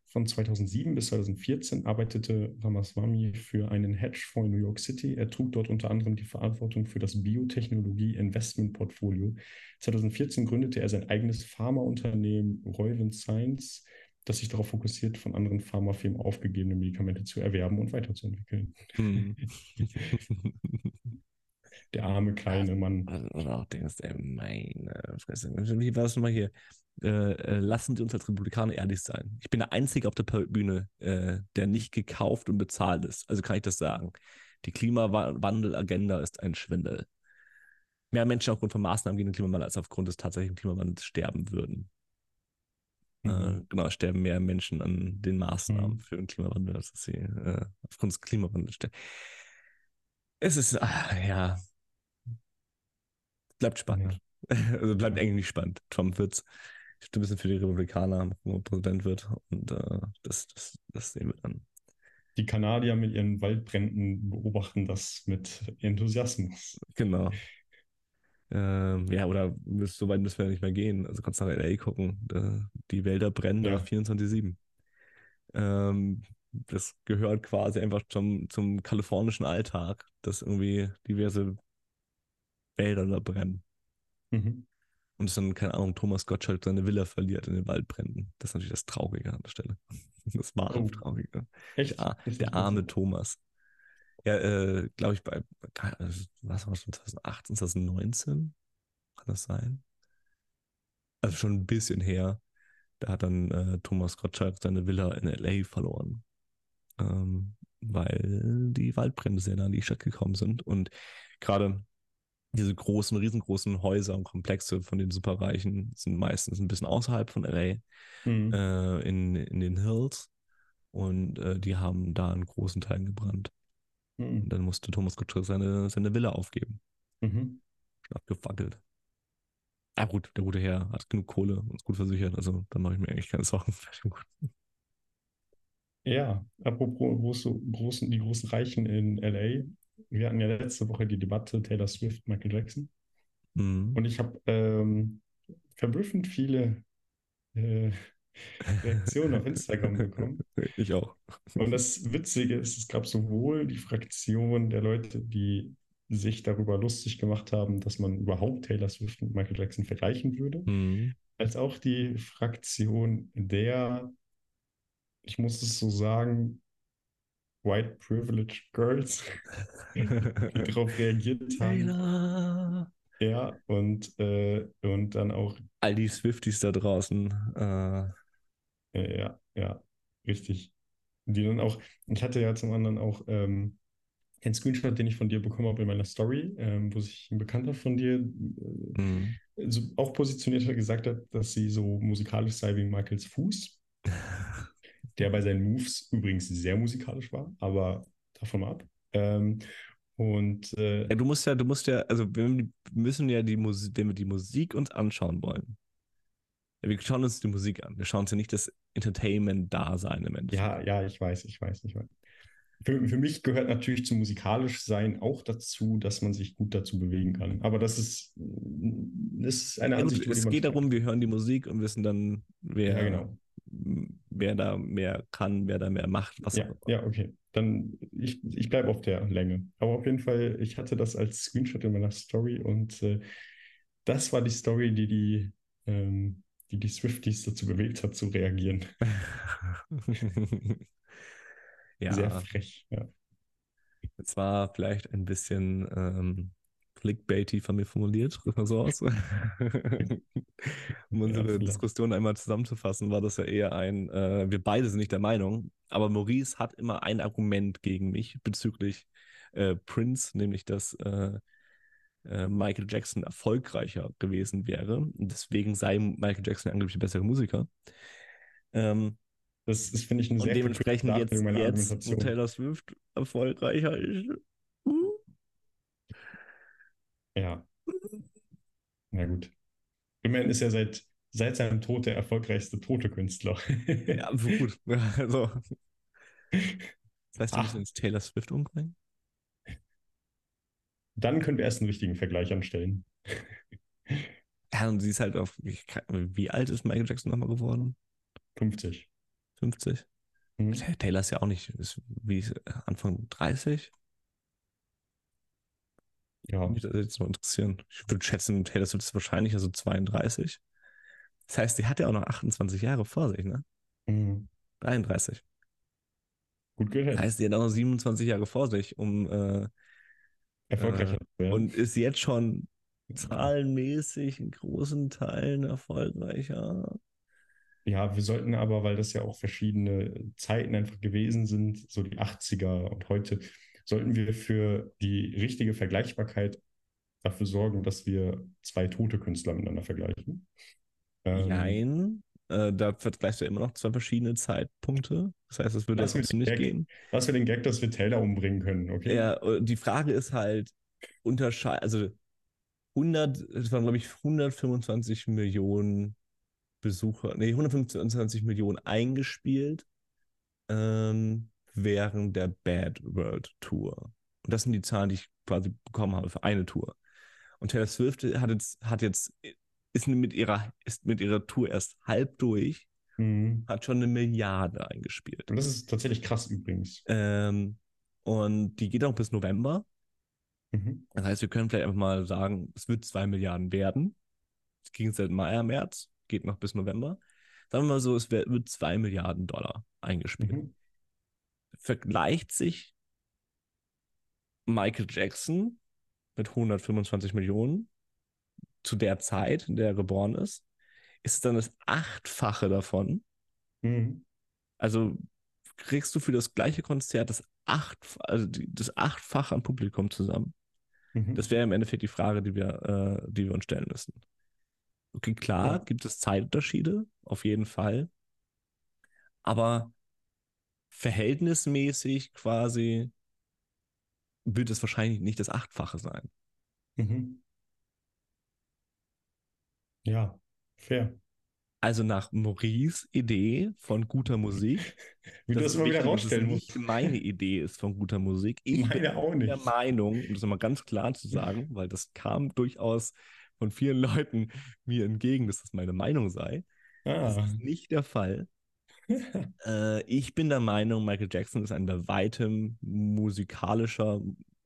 Von 2007 bis 2014 arbeitete Ramaswamy für einen Hedgefonds in New York City. Er trug dort unter anderem die Verantwortung für das Biotechnologie-Investment-Portfolio. 2014 gründete er sein eigenes Pharmaunternehmen Roivant Science, das sich darauf fokussiert, von anderen Pharmafirmen aufgegebene Medikamente zu erwerben und weiterzuentwickeln. Hm. Der arme kleine Mann. Und auch denkst, ey, meine Fresse. Wie war es nochmal hier? Äh, äh, lassen Sie uns als Republikaner ehrlich sein. Ich bin der Einzige auf der Bühne, äh, der nicht gekauft und bezahlt ist. Also kann ich das sagen. Die Klimawandelagenda ist ein Schwindel. Mehr Menschen aufgrund von Maßnahmen gegen den Klimawandel als aufgrund des tatsächlichen Klimawandels sterben würden. Äh, Mhm. genau, es sterben mehr Menschen an den Maßnahmen Mhm. für den Klimawandel, als dass sie äh, aufgrund des Klimawandels sterben. Es ist, ah, ja, bleibt spannend. Also bleibt Ja. eigentlich spannend. Trump stimme ein bisschen für die Republikaner, wo er Präsident wird. Und äh, das, das, das sehen wir dann. Die Kanadier mit ihren Waldbränden beobachten das mit Enthusiasmus. Genau. Ähm, ja, oder bis, so weit müssen wir ja nicht mehr gehen. Also kannst du nach LA gucken. Da, die Wälder brennen da Ja. 24-7. Ähm, das gehört quasi einfach zum, zum kalifornischen Alltag, dass irgendwie diverse Wälder da brennen. Mhm. Und es dann, keine Ahnung, Thomas Gottschalk seine Villa verliert in den Waldbränden. Das ist natürlich das Traurige an der Stelle. Das wahre Oh. Traurige. Echt? Der, der arme? Thomas. Ja, äh, glaube ich, bei, also, was war schon 2018, 2019? Kann das sein? Also schon ein bisschen her. Da hat dann äh, Thomas Gottschalk seine Villa in LA verloren. Ähm, weil die Waldbrände sehr nah an die Stadt gekommen sind. Und gerade diese großen, riesengroßen Häuser und Komplexe von den Superreichen sind meistens ein bisschen außerhalb von LA, Mhm. äh, in, in den Hills. Und äh, die haben da einen großen Teil gebrannt. Mhm. Dann musste Thomas Gottschalk seine, seine Villa aufgeben. Mhm. Abgefackelt. Ah gut, der gute Herr hat genug Kohle und ist gut versichert, also dann mache ich mir eigentlich keine Sorgen. Ja, apropos große, großen, die großen Reichen in LA. Wir hatten ja letzte Woche die Debatte Taylor Swift, Michael Jackson. Mhm. Und ich habe ähm, verblüffend viele äh, Reaktionen auf Instagram bekommen. Ich auch. Und das Witzige ist, es gab sowohl die Fraktion der Leute, die sich darüber lustig gemacht haben, dass man überhaupt Taylor Swift und Michael Jackson vergleichen würde, Mhm. als auch die Fraktion der, ich muss es so sagen, White Privileged Girls, die darauf reagiert haben. Ja, und, äh, und dann auch, All die Swifties da draußen. Äh, äh, ja, ja, richtig. Die dann auch, ich hatte ja zum anderen auch ähm, einen Screenshot, den ich von dir bekommen habe in meiner Story, ähm, wo sich ein Bekannter von dir äh, mhm. so auch positioniert hat, gesagt hat, dass sie so musikalisch sei wie Michaels Fuß, der bei seinen Moves übrigens sehr musikalisch war, aber davon mal ab. Ähm, und äh, Ja, du musst ja, du musst ja, also wir müssen ja die Musik, wenn wir die Musik uns anschauen wollen. Wir schauen uns die Musik an. Wir schauen uns ja nicht das Entertainment-Dasein im Endeffekt. ja, ja, ich weiß, ich weiß, ich weiß. Für, für mich gehört natürlich zum musikalisch sein auch dazu, dass man sich gut dazu bewegen kann. Aber das ist, das ist eine Ja, gut, Ansicht, die es geht darum, wir hören die Musik und wissen dann, wer, Ja, genau. Wer da mehr kann, wer da mehr macht, was Ja, ja, okay. Dann, ich, ich bleibe auf der Länge. Aber auf jeden Fall, ich hatte das als Screenshot in meiner Story und äh, das war die Story, die die, ähm, die, die Swifties dazu bewegt hat, zu reagieren. ja, Sehr frech. Ja. es war vielleicht ein bisschen ähm, clickbaity von mir formuliert, drück mal so aus. um unsere vielleicht. Diskussion einmal zusammenzufassen, war das ja eher ein, äh, wir beide sind nicht der Meinung, aber Maurice hat immer ein Argument gegen mich bezüglich äh, Prince, nämlich dass äh, äh, Michael Jackson erfolgreicher gewesen wäre. Und deswegen sei Michael Jackson angeblich ein besserer Musiker. Ähm, Das ist, finde ich, eine und sehr dementsprechend verkürzte jetzt, jetzt wo. Taylor Swift erfolgreicher ist. Ja. Na gut. Immerhin ist er seit, seit seinem Tod der erfolgreichste tote Künstler. Ja, gut. Also, das heißt, wir müssen jetzt Taylor Swift umbringen? Dann können wir erst einen richtigen Vergleich anstellen. Ja, und sie ist halt auf. Wie alt ist Michael Jackson nochmal geworden? 50. 50? Mhm. Ta- Taylor ist ja auch nicht. Ist wie Anfang 30? Ja. Mich das jetzt mal interessieren. Ich würde schätzen, Taylor Swift ist wahrscheinlich also 32. Das heißt, sie hat ja auch noch 28 Jahre vor sich, ne? Mhm. 33. Gut Das gehört. heißt, sie hat auch noch 27 Jahre vor sich, um äh, Erfolgreicher zu werden. und ist jetzt schon zahlenmäßig in großen Teilen erfolgreicher. Ja, wir sollten aber, weil das ja auch verschiedene Zeiten einfach gewesen sind, so die 80er und heute, sollten wir für die richtige Vergleichbarkeit dafür sorgen, dass wir zwei tote Künstler miteinander vergleichen. Ähm, Jein. Äh, da vergleichst du immer noch zwei verschiedene Zeitpunkte. Das heißt, es würde trotzdem mich nicht weg. gehen. Was für den Gag, dass wir Taylor umbringen können, okay? Ja, äh, die Frage ist halt, unterscheid, also 100, es waren glaube ich 125 Millionen Besucher, nee, 125 Millionen eingespielt ähm, während der Bad World Tour. Und das sind die Zahlen, die ich quasi bekommen habe für eine Tour. Und Taylor Swift hat jetzt, hat jetzt, ist mit ihrer, ist mit ihrer Tour erst halb durch, Mhm. hat schon eine Milliarde eingespielt. Und das ist tatsächlich krass übrigens. Ähm, und die geht auch bis November. Mhm. Das heißt, wir können vielleicht einfach mal sagen, es wird zwei Milliarden werden. Es ging seit Mai, März, geht noch bis November. Sagen wir mal so, es wird wird zwei Milliarden Dollar eingespielt. Mhm. Vergleicht sich Michael Jackson mit 125 Millionen zu der Zeit, in der er geboren ist, ist es dann das Achtfache davon. Mhm. Also kriegst du für das gleiche Konzert das, Acht, also das Achtfache an Publikum zusammen. Mhm. Das wäre im Endeffekt die Frage, die wir, äh, die wir uns stellen müssen. Okay, klar, Ja. gibt es Zeitunterschiede, auf jeden Fall. Aber verhältnismäßig quasi wird es wahrscheinlich nicht das Achtfache sein. Mhm. Ja, fair. Also nach Maurice Idee von guter Musik. Wie du das immer wieder rausstellen musst. Nicht meine Idee ist von guter Musik. Ich meine bin auch nicht. der Meinung, um das nochmal ganz klar zu sagen, weil das kam durchaus von vielen Leuten mir entgegen, dass das meine Meinung sei. Ah. Das ist nicht der Fall. Äh, ich bin der Meinung, Michael Jackson ist ein bei weitem musikalischer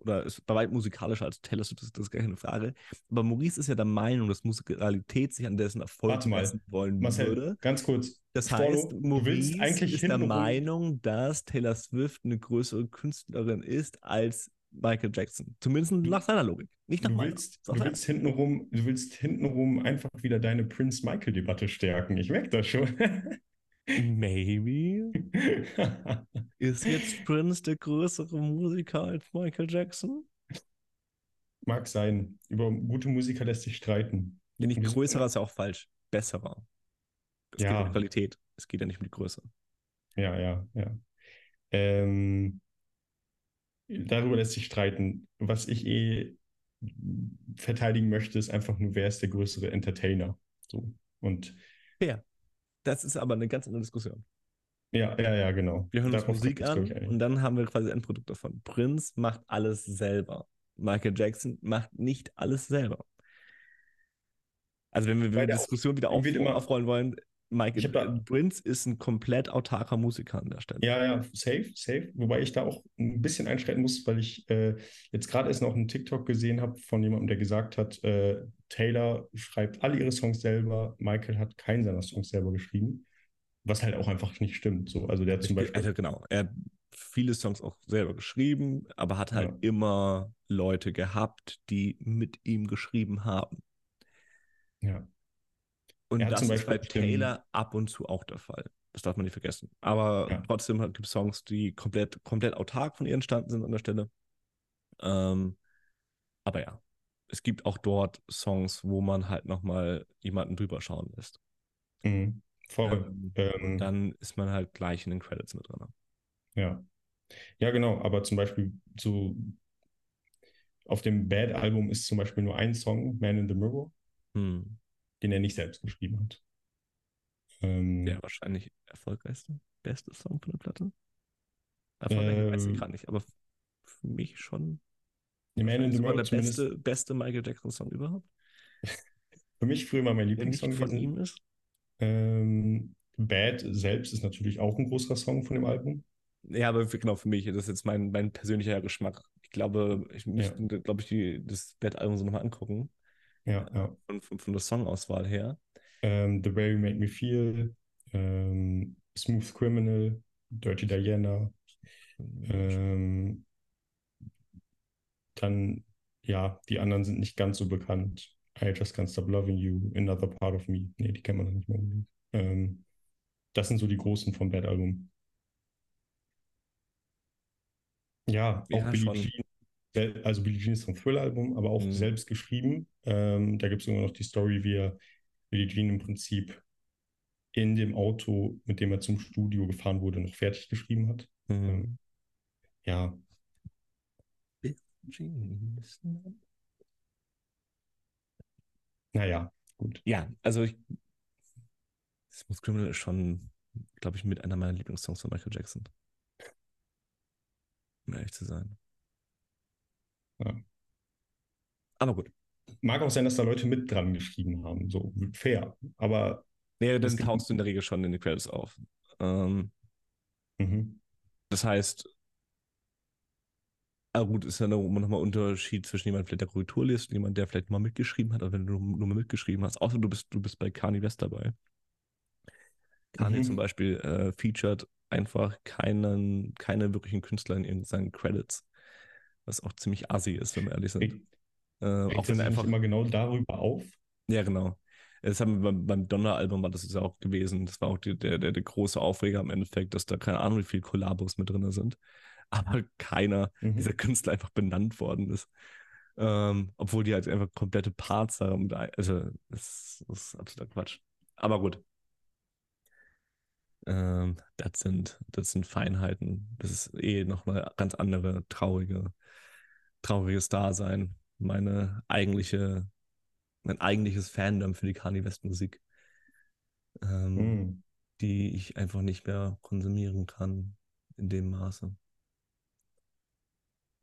oder ist bei weitem musikalischer als Taylor Swift, das, das ist gar keine Frage. Aber Maurice ist ja der Meinung, dass Musikalität sich an dessen Erfolg messen wollen Marcel, würde. Ganz kurz. Das heißt, Maurice ist der Meinung, dass Taylor Swift eine größere Künstlerin ist als Michael Jackson. Zumindest nach seiner Logik. Nicht nach du willst, du willst hintenrum, du willst hintenrum einfach wieder deine Prince-Michael-Debatte stärken. Ich merke das schon. Maybe. Ist jetzt Prince der größere Musiker als Michael Jackson? Mag sein. Über gute Musiker lässt sich streiten. Nee, nicht größerer ist ja auch falsch. Besserer. Es ja. geht um die Qualität. Es geht ja nicht um die Größe. Ja, ja, ja. Ähm, darüber lässt sich streiten. Was ich eh verteidigen möchte, ist einfach nur, wer ist der größere Entertainer. So. Und ja. Das ist aber eine ganz andere Diskussion. Ja, ja, ja, genau. Wir hören Darauf uns Musik an und dann haben wir quasi ein Produkt davon. Prince macht alles selber. Michael Jackson macht nicht alles selber. Also wenn wir, die Diskussion wieder auf, aufrollen wollen, Michael da, Prince ist ein komplett autarker Musiker an der Stelle. Ja, ja, safe, safe. Wobei ich da auch ein bisschen einschreiten muss, weil ich äh, jetzt gerade erst noch einen TikTok gesehen habe von jemandem, der gesagt hat, äh, Taylor schreibt alle ihre Songs selber, Michael hat keinen seiner Songs selber geschrieben, was halt auch einfach nicht stimmt. So, also der hat zum Beispiel. Also genau, er hat viele Songs auch selber geschrieben, aber hat halt ja. immer Leute gehabt, die mit ihm geschrieben haben. Ja. Und das ist bei Taylor ab und zu auch der Fall. Das darf man nicht vergessen. Aber ja. trotzdem gibt es Songs, die komplett, komplett autark von ihr entstanden sind an der Stelle. Ähm, aber ja, es gibt auch dort Songs, wo man halt nochmal jemanden drüber schauen lässt. Mhm. Voll. Ähm, ähm, dann ist man halt gleich in den Credits mit drin. Ja. Ja, genau. Aber zum Beispiel so auf dem Bad-Album ist zum Beispiel nur ein Song, Man in the Mirror. Hm den er nicht selbst geschrieben hat. Ähm, der wahrscheinlich erfolgreichste, beste Song von der Platte. Erfolgreich ähm, weiß ich gerade nicht, aber für mich schon. The Man in the der beste, beste Michael Jackson Song überhaupt. für mich früher mal mein Lieblingssong von ihm ist. Ähm, Bad selbst ist natürlich auch ein großer Song von dem Album. Ja, aber für, genau für mich, das ist jetzt mein, mein persönlicher Geschmack. Ich glaube, ich müsste, ja. glaube ich, die, das Bad-Album so nochmal angucken. Ja, ja. Von, von, von der Songauswahl her. Ähm, The Way You Make Me Feel, ähm, Smooth Criminal, Dirty Diana. Ähm, dann, ja, die anderen sind nicht ganz so bekannt. I Just Can't Stop Loving You, Another Part of Me. Nee, die kennt man noch nicht mehr. Ähm, das sind so die großen vom Bad Album. Ja, auch ja, Billie Jean also Billie Jean ist vom Thriller-Album, aber auch mhm. selbst geschrieben. Ähm, da gibt es immer noch die Story, wie er Billie Jean im Prinzip in dem Auto, mit dem er zum Studio gefahren wurde, noch fertig geschrieben hat. Mhm. Ähm, ja. Naja, gut. Ja, also ich, Smooth Criminal ist schon, glaube ich, mit einer meiner Lieblingssongs von Michael Jackson. Um ehrlich zu sein. Ja. Aber gut. Mag auch sein, dass da Leute mit dran geschrieben haben. So fair. Aber. Nee, dann tauchst du in der Regel schon in den Credits auf. Ähm, mhm. Das heißt, aber gut, ist ja nochmal ein Unterschied zwischen jemandem, der Korrektur liest und jemand, der vielleicht mal mitgeschrieben hat, aber wenn du nur mal mitgeschrieben hast, außer du bist, du bist bei Kanye West dabei. Kanye mhm. zum Beispiel äh, featured einfach keinen, keine wirklichen Künstler in seinen Credits was auch ziemlich assi ist, wenn wir ehrlich sind. Äh, auch wenn einfach immer genau darüber auf. Ja, genau. Das haben wir beim, beim Donner-Album war das ja auch gewesen. Das war auch die, der, der, der große Aufreger im Endeffekt, dass da keine Ahnung, wie viele Kollabos mit drin sind. Aber keiner mhm. dieser Künstler einfach benannt worden ist. Ähm, obwohl die halt einfach komplette Parts haben. Also, das, das ist absoluter Quatsch. Aber gut. Ähm, das, sind, das sind Feinheiten. Das ist eh nochmal ganz andere, traurige trauriges Dasein. Meine eigentliche ein eigentliches Fandom für die Kanye West Musik, ähm, Hm. die ich einfach nicht mehr konsumieren kann in dem Maße.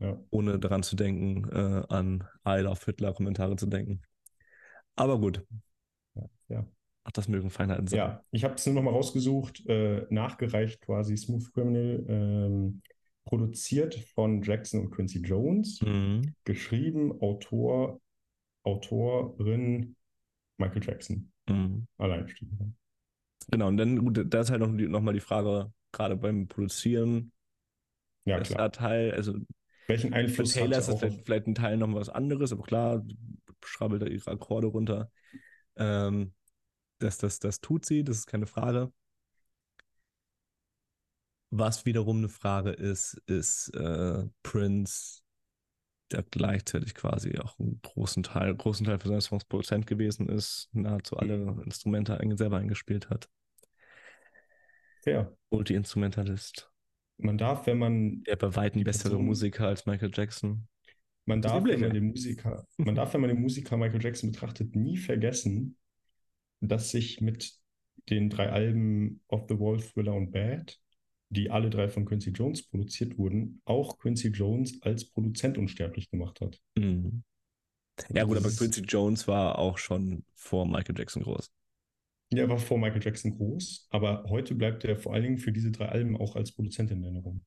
Ja. Ohne daran zu denken, äh, an I Love Hitler Kommentare zu denken. Aber gut, Ja, ja. ach, das mögen Feinheiten sein. Ja, ich habe es nur noch mal rausgesucht, äh, nachgereicht quasi Smooth Criminal, ähm, produziert von Jackson und Quincy Jones, Mhm. geschrieben Autor, Autorin Michael Jackson, Mhm. Alleinstehender. Genau, und dann, gut, da ist halt noch, die, noch mal die Frage, gerade beim Produzieren, Ja, klar. Teil, also Welchen Einfluss Taylor hat ist das vielleicht, vielleicht ein Teil noch was anderes, aber klar, schrabbelt da ihre Akkorde runter. Ähm, das, das, das tut sie, das ist keine Frage. Was wiederum eine Frage ist, ist äh, Prince, der gleichzeitig quasi auch einen großen Teil, großen Teil für seine Songs Produzent gewesen ist, nahezu alle Instrumente selber eingespielt hat. fair. Multi-Instrumentalist. Man darf, wenn man Der bei weitem Die bessere Person- Musiker als Michael Jackson. Man darf, wenn man den Musiker, man darf, wenn man den Musiker Michael Jackson betrachtet, nie vergessen, dass sich mit den drei Alben Of the Wall, Thriller und Bad, die alle drei von Quincy Jones produziert wurden, auch Quincy Jones als Produzent unsterblich gemacht hat. Mhm. Ja, gut, aber Quincy Jones war auch schon vor Michael Jackson groß. Ja, er war vor Michael Jackson groß, aber heute bleibt er vor allen Dingen für diese drei Alben auch als Produzent in Erinnerung.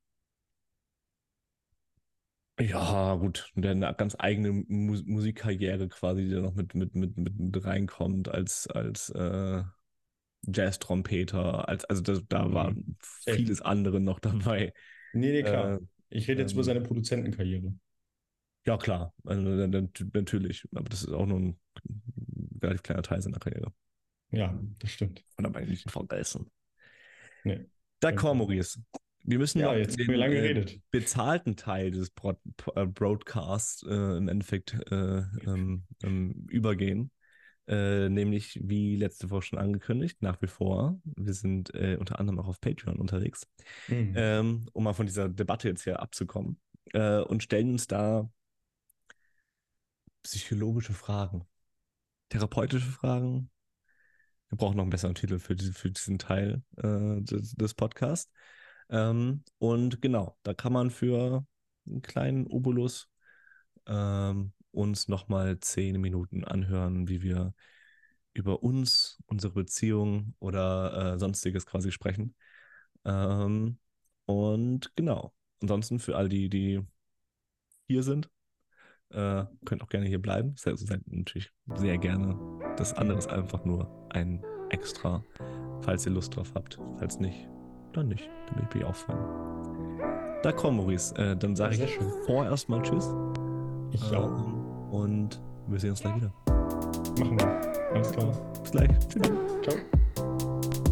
Ja, gut, der eine ganz eigene Mu Musikkarriere quasi, die da noch mit, mit, mit, mit, mit reinkommt als, als äh, Jazz-Trompeter. Als, also das, da Mhm. war Echt? vieles andere noch dabei. Nee, nee, klar. Äh, Ich rede jetzt ähm, über seine Produzentenkarriere. ja, klar, also, na- na- natürlich. Aber das ist auch nur ein relativ kleiner Teil seiner Karriere. Ja, das stimmt. Und eigentlich nicht vergessen. Nee. D'accord, Maurice. Wir müssen Ja, jetzt den, lange äh, geredet. bezahlten Teil des Broad äh, Broadcasts äh, im Endeffekt äh, ähm, ähm, übergehen. Äh, nämlich wie letzte Woche schon angekündigt, nach wie vor. Wir sind äh, unter anderem auch auf Patreon unterwegs, Mhm. ähm, um mal von dieser Debatte jetzt hier abzukommen und stellen uns da psychologische Fragen, therapeutische Fragen. Wir brauchen noch einen besseren Titel für, diese, für diesen Teil äh, des, des Podcasts. Ähm, und genau, da kann man für einen kleinen Obolus ähm, uns nochmal zehn Minuten anhören, wie wir über uns, unsere Beziehung oder äh, sonstiges quasi sprechen. Ähm, und genau, ansonsten für all die, die hier sind, äh, könnt auch gerne hier bleiben. Seid, seid natürlich sehr gerne. Das andere ist einfach nur ein Extra, falls ihr Lust drauf habt. Falls nicht, dann nicht. Dann bin ich auch fein. Da komm, Maurice. Äh, dann sage ich schön. vorerst mal Tschüss. Ich Ähm, auch. Und wir sehen uns gleich wieder. Machen wir. Alles klar. Bis gleich. Tschüss. Ciao.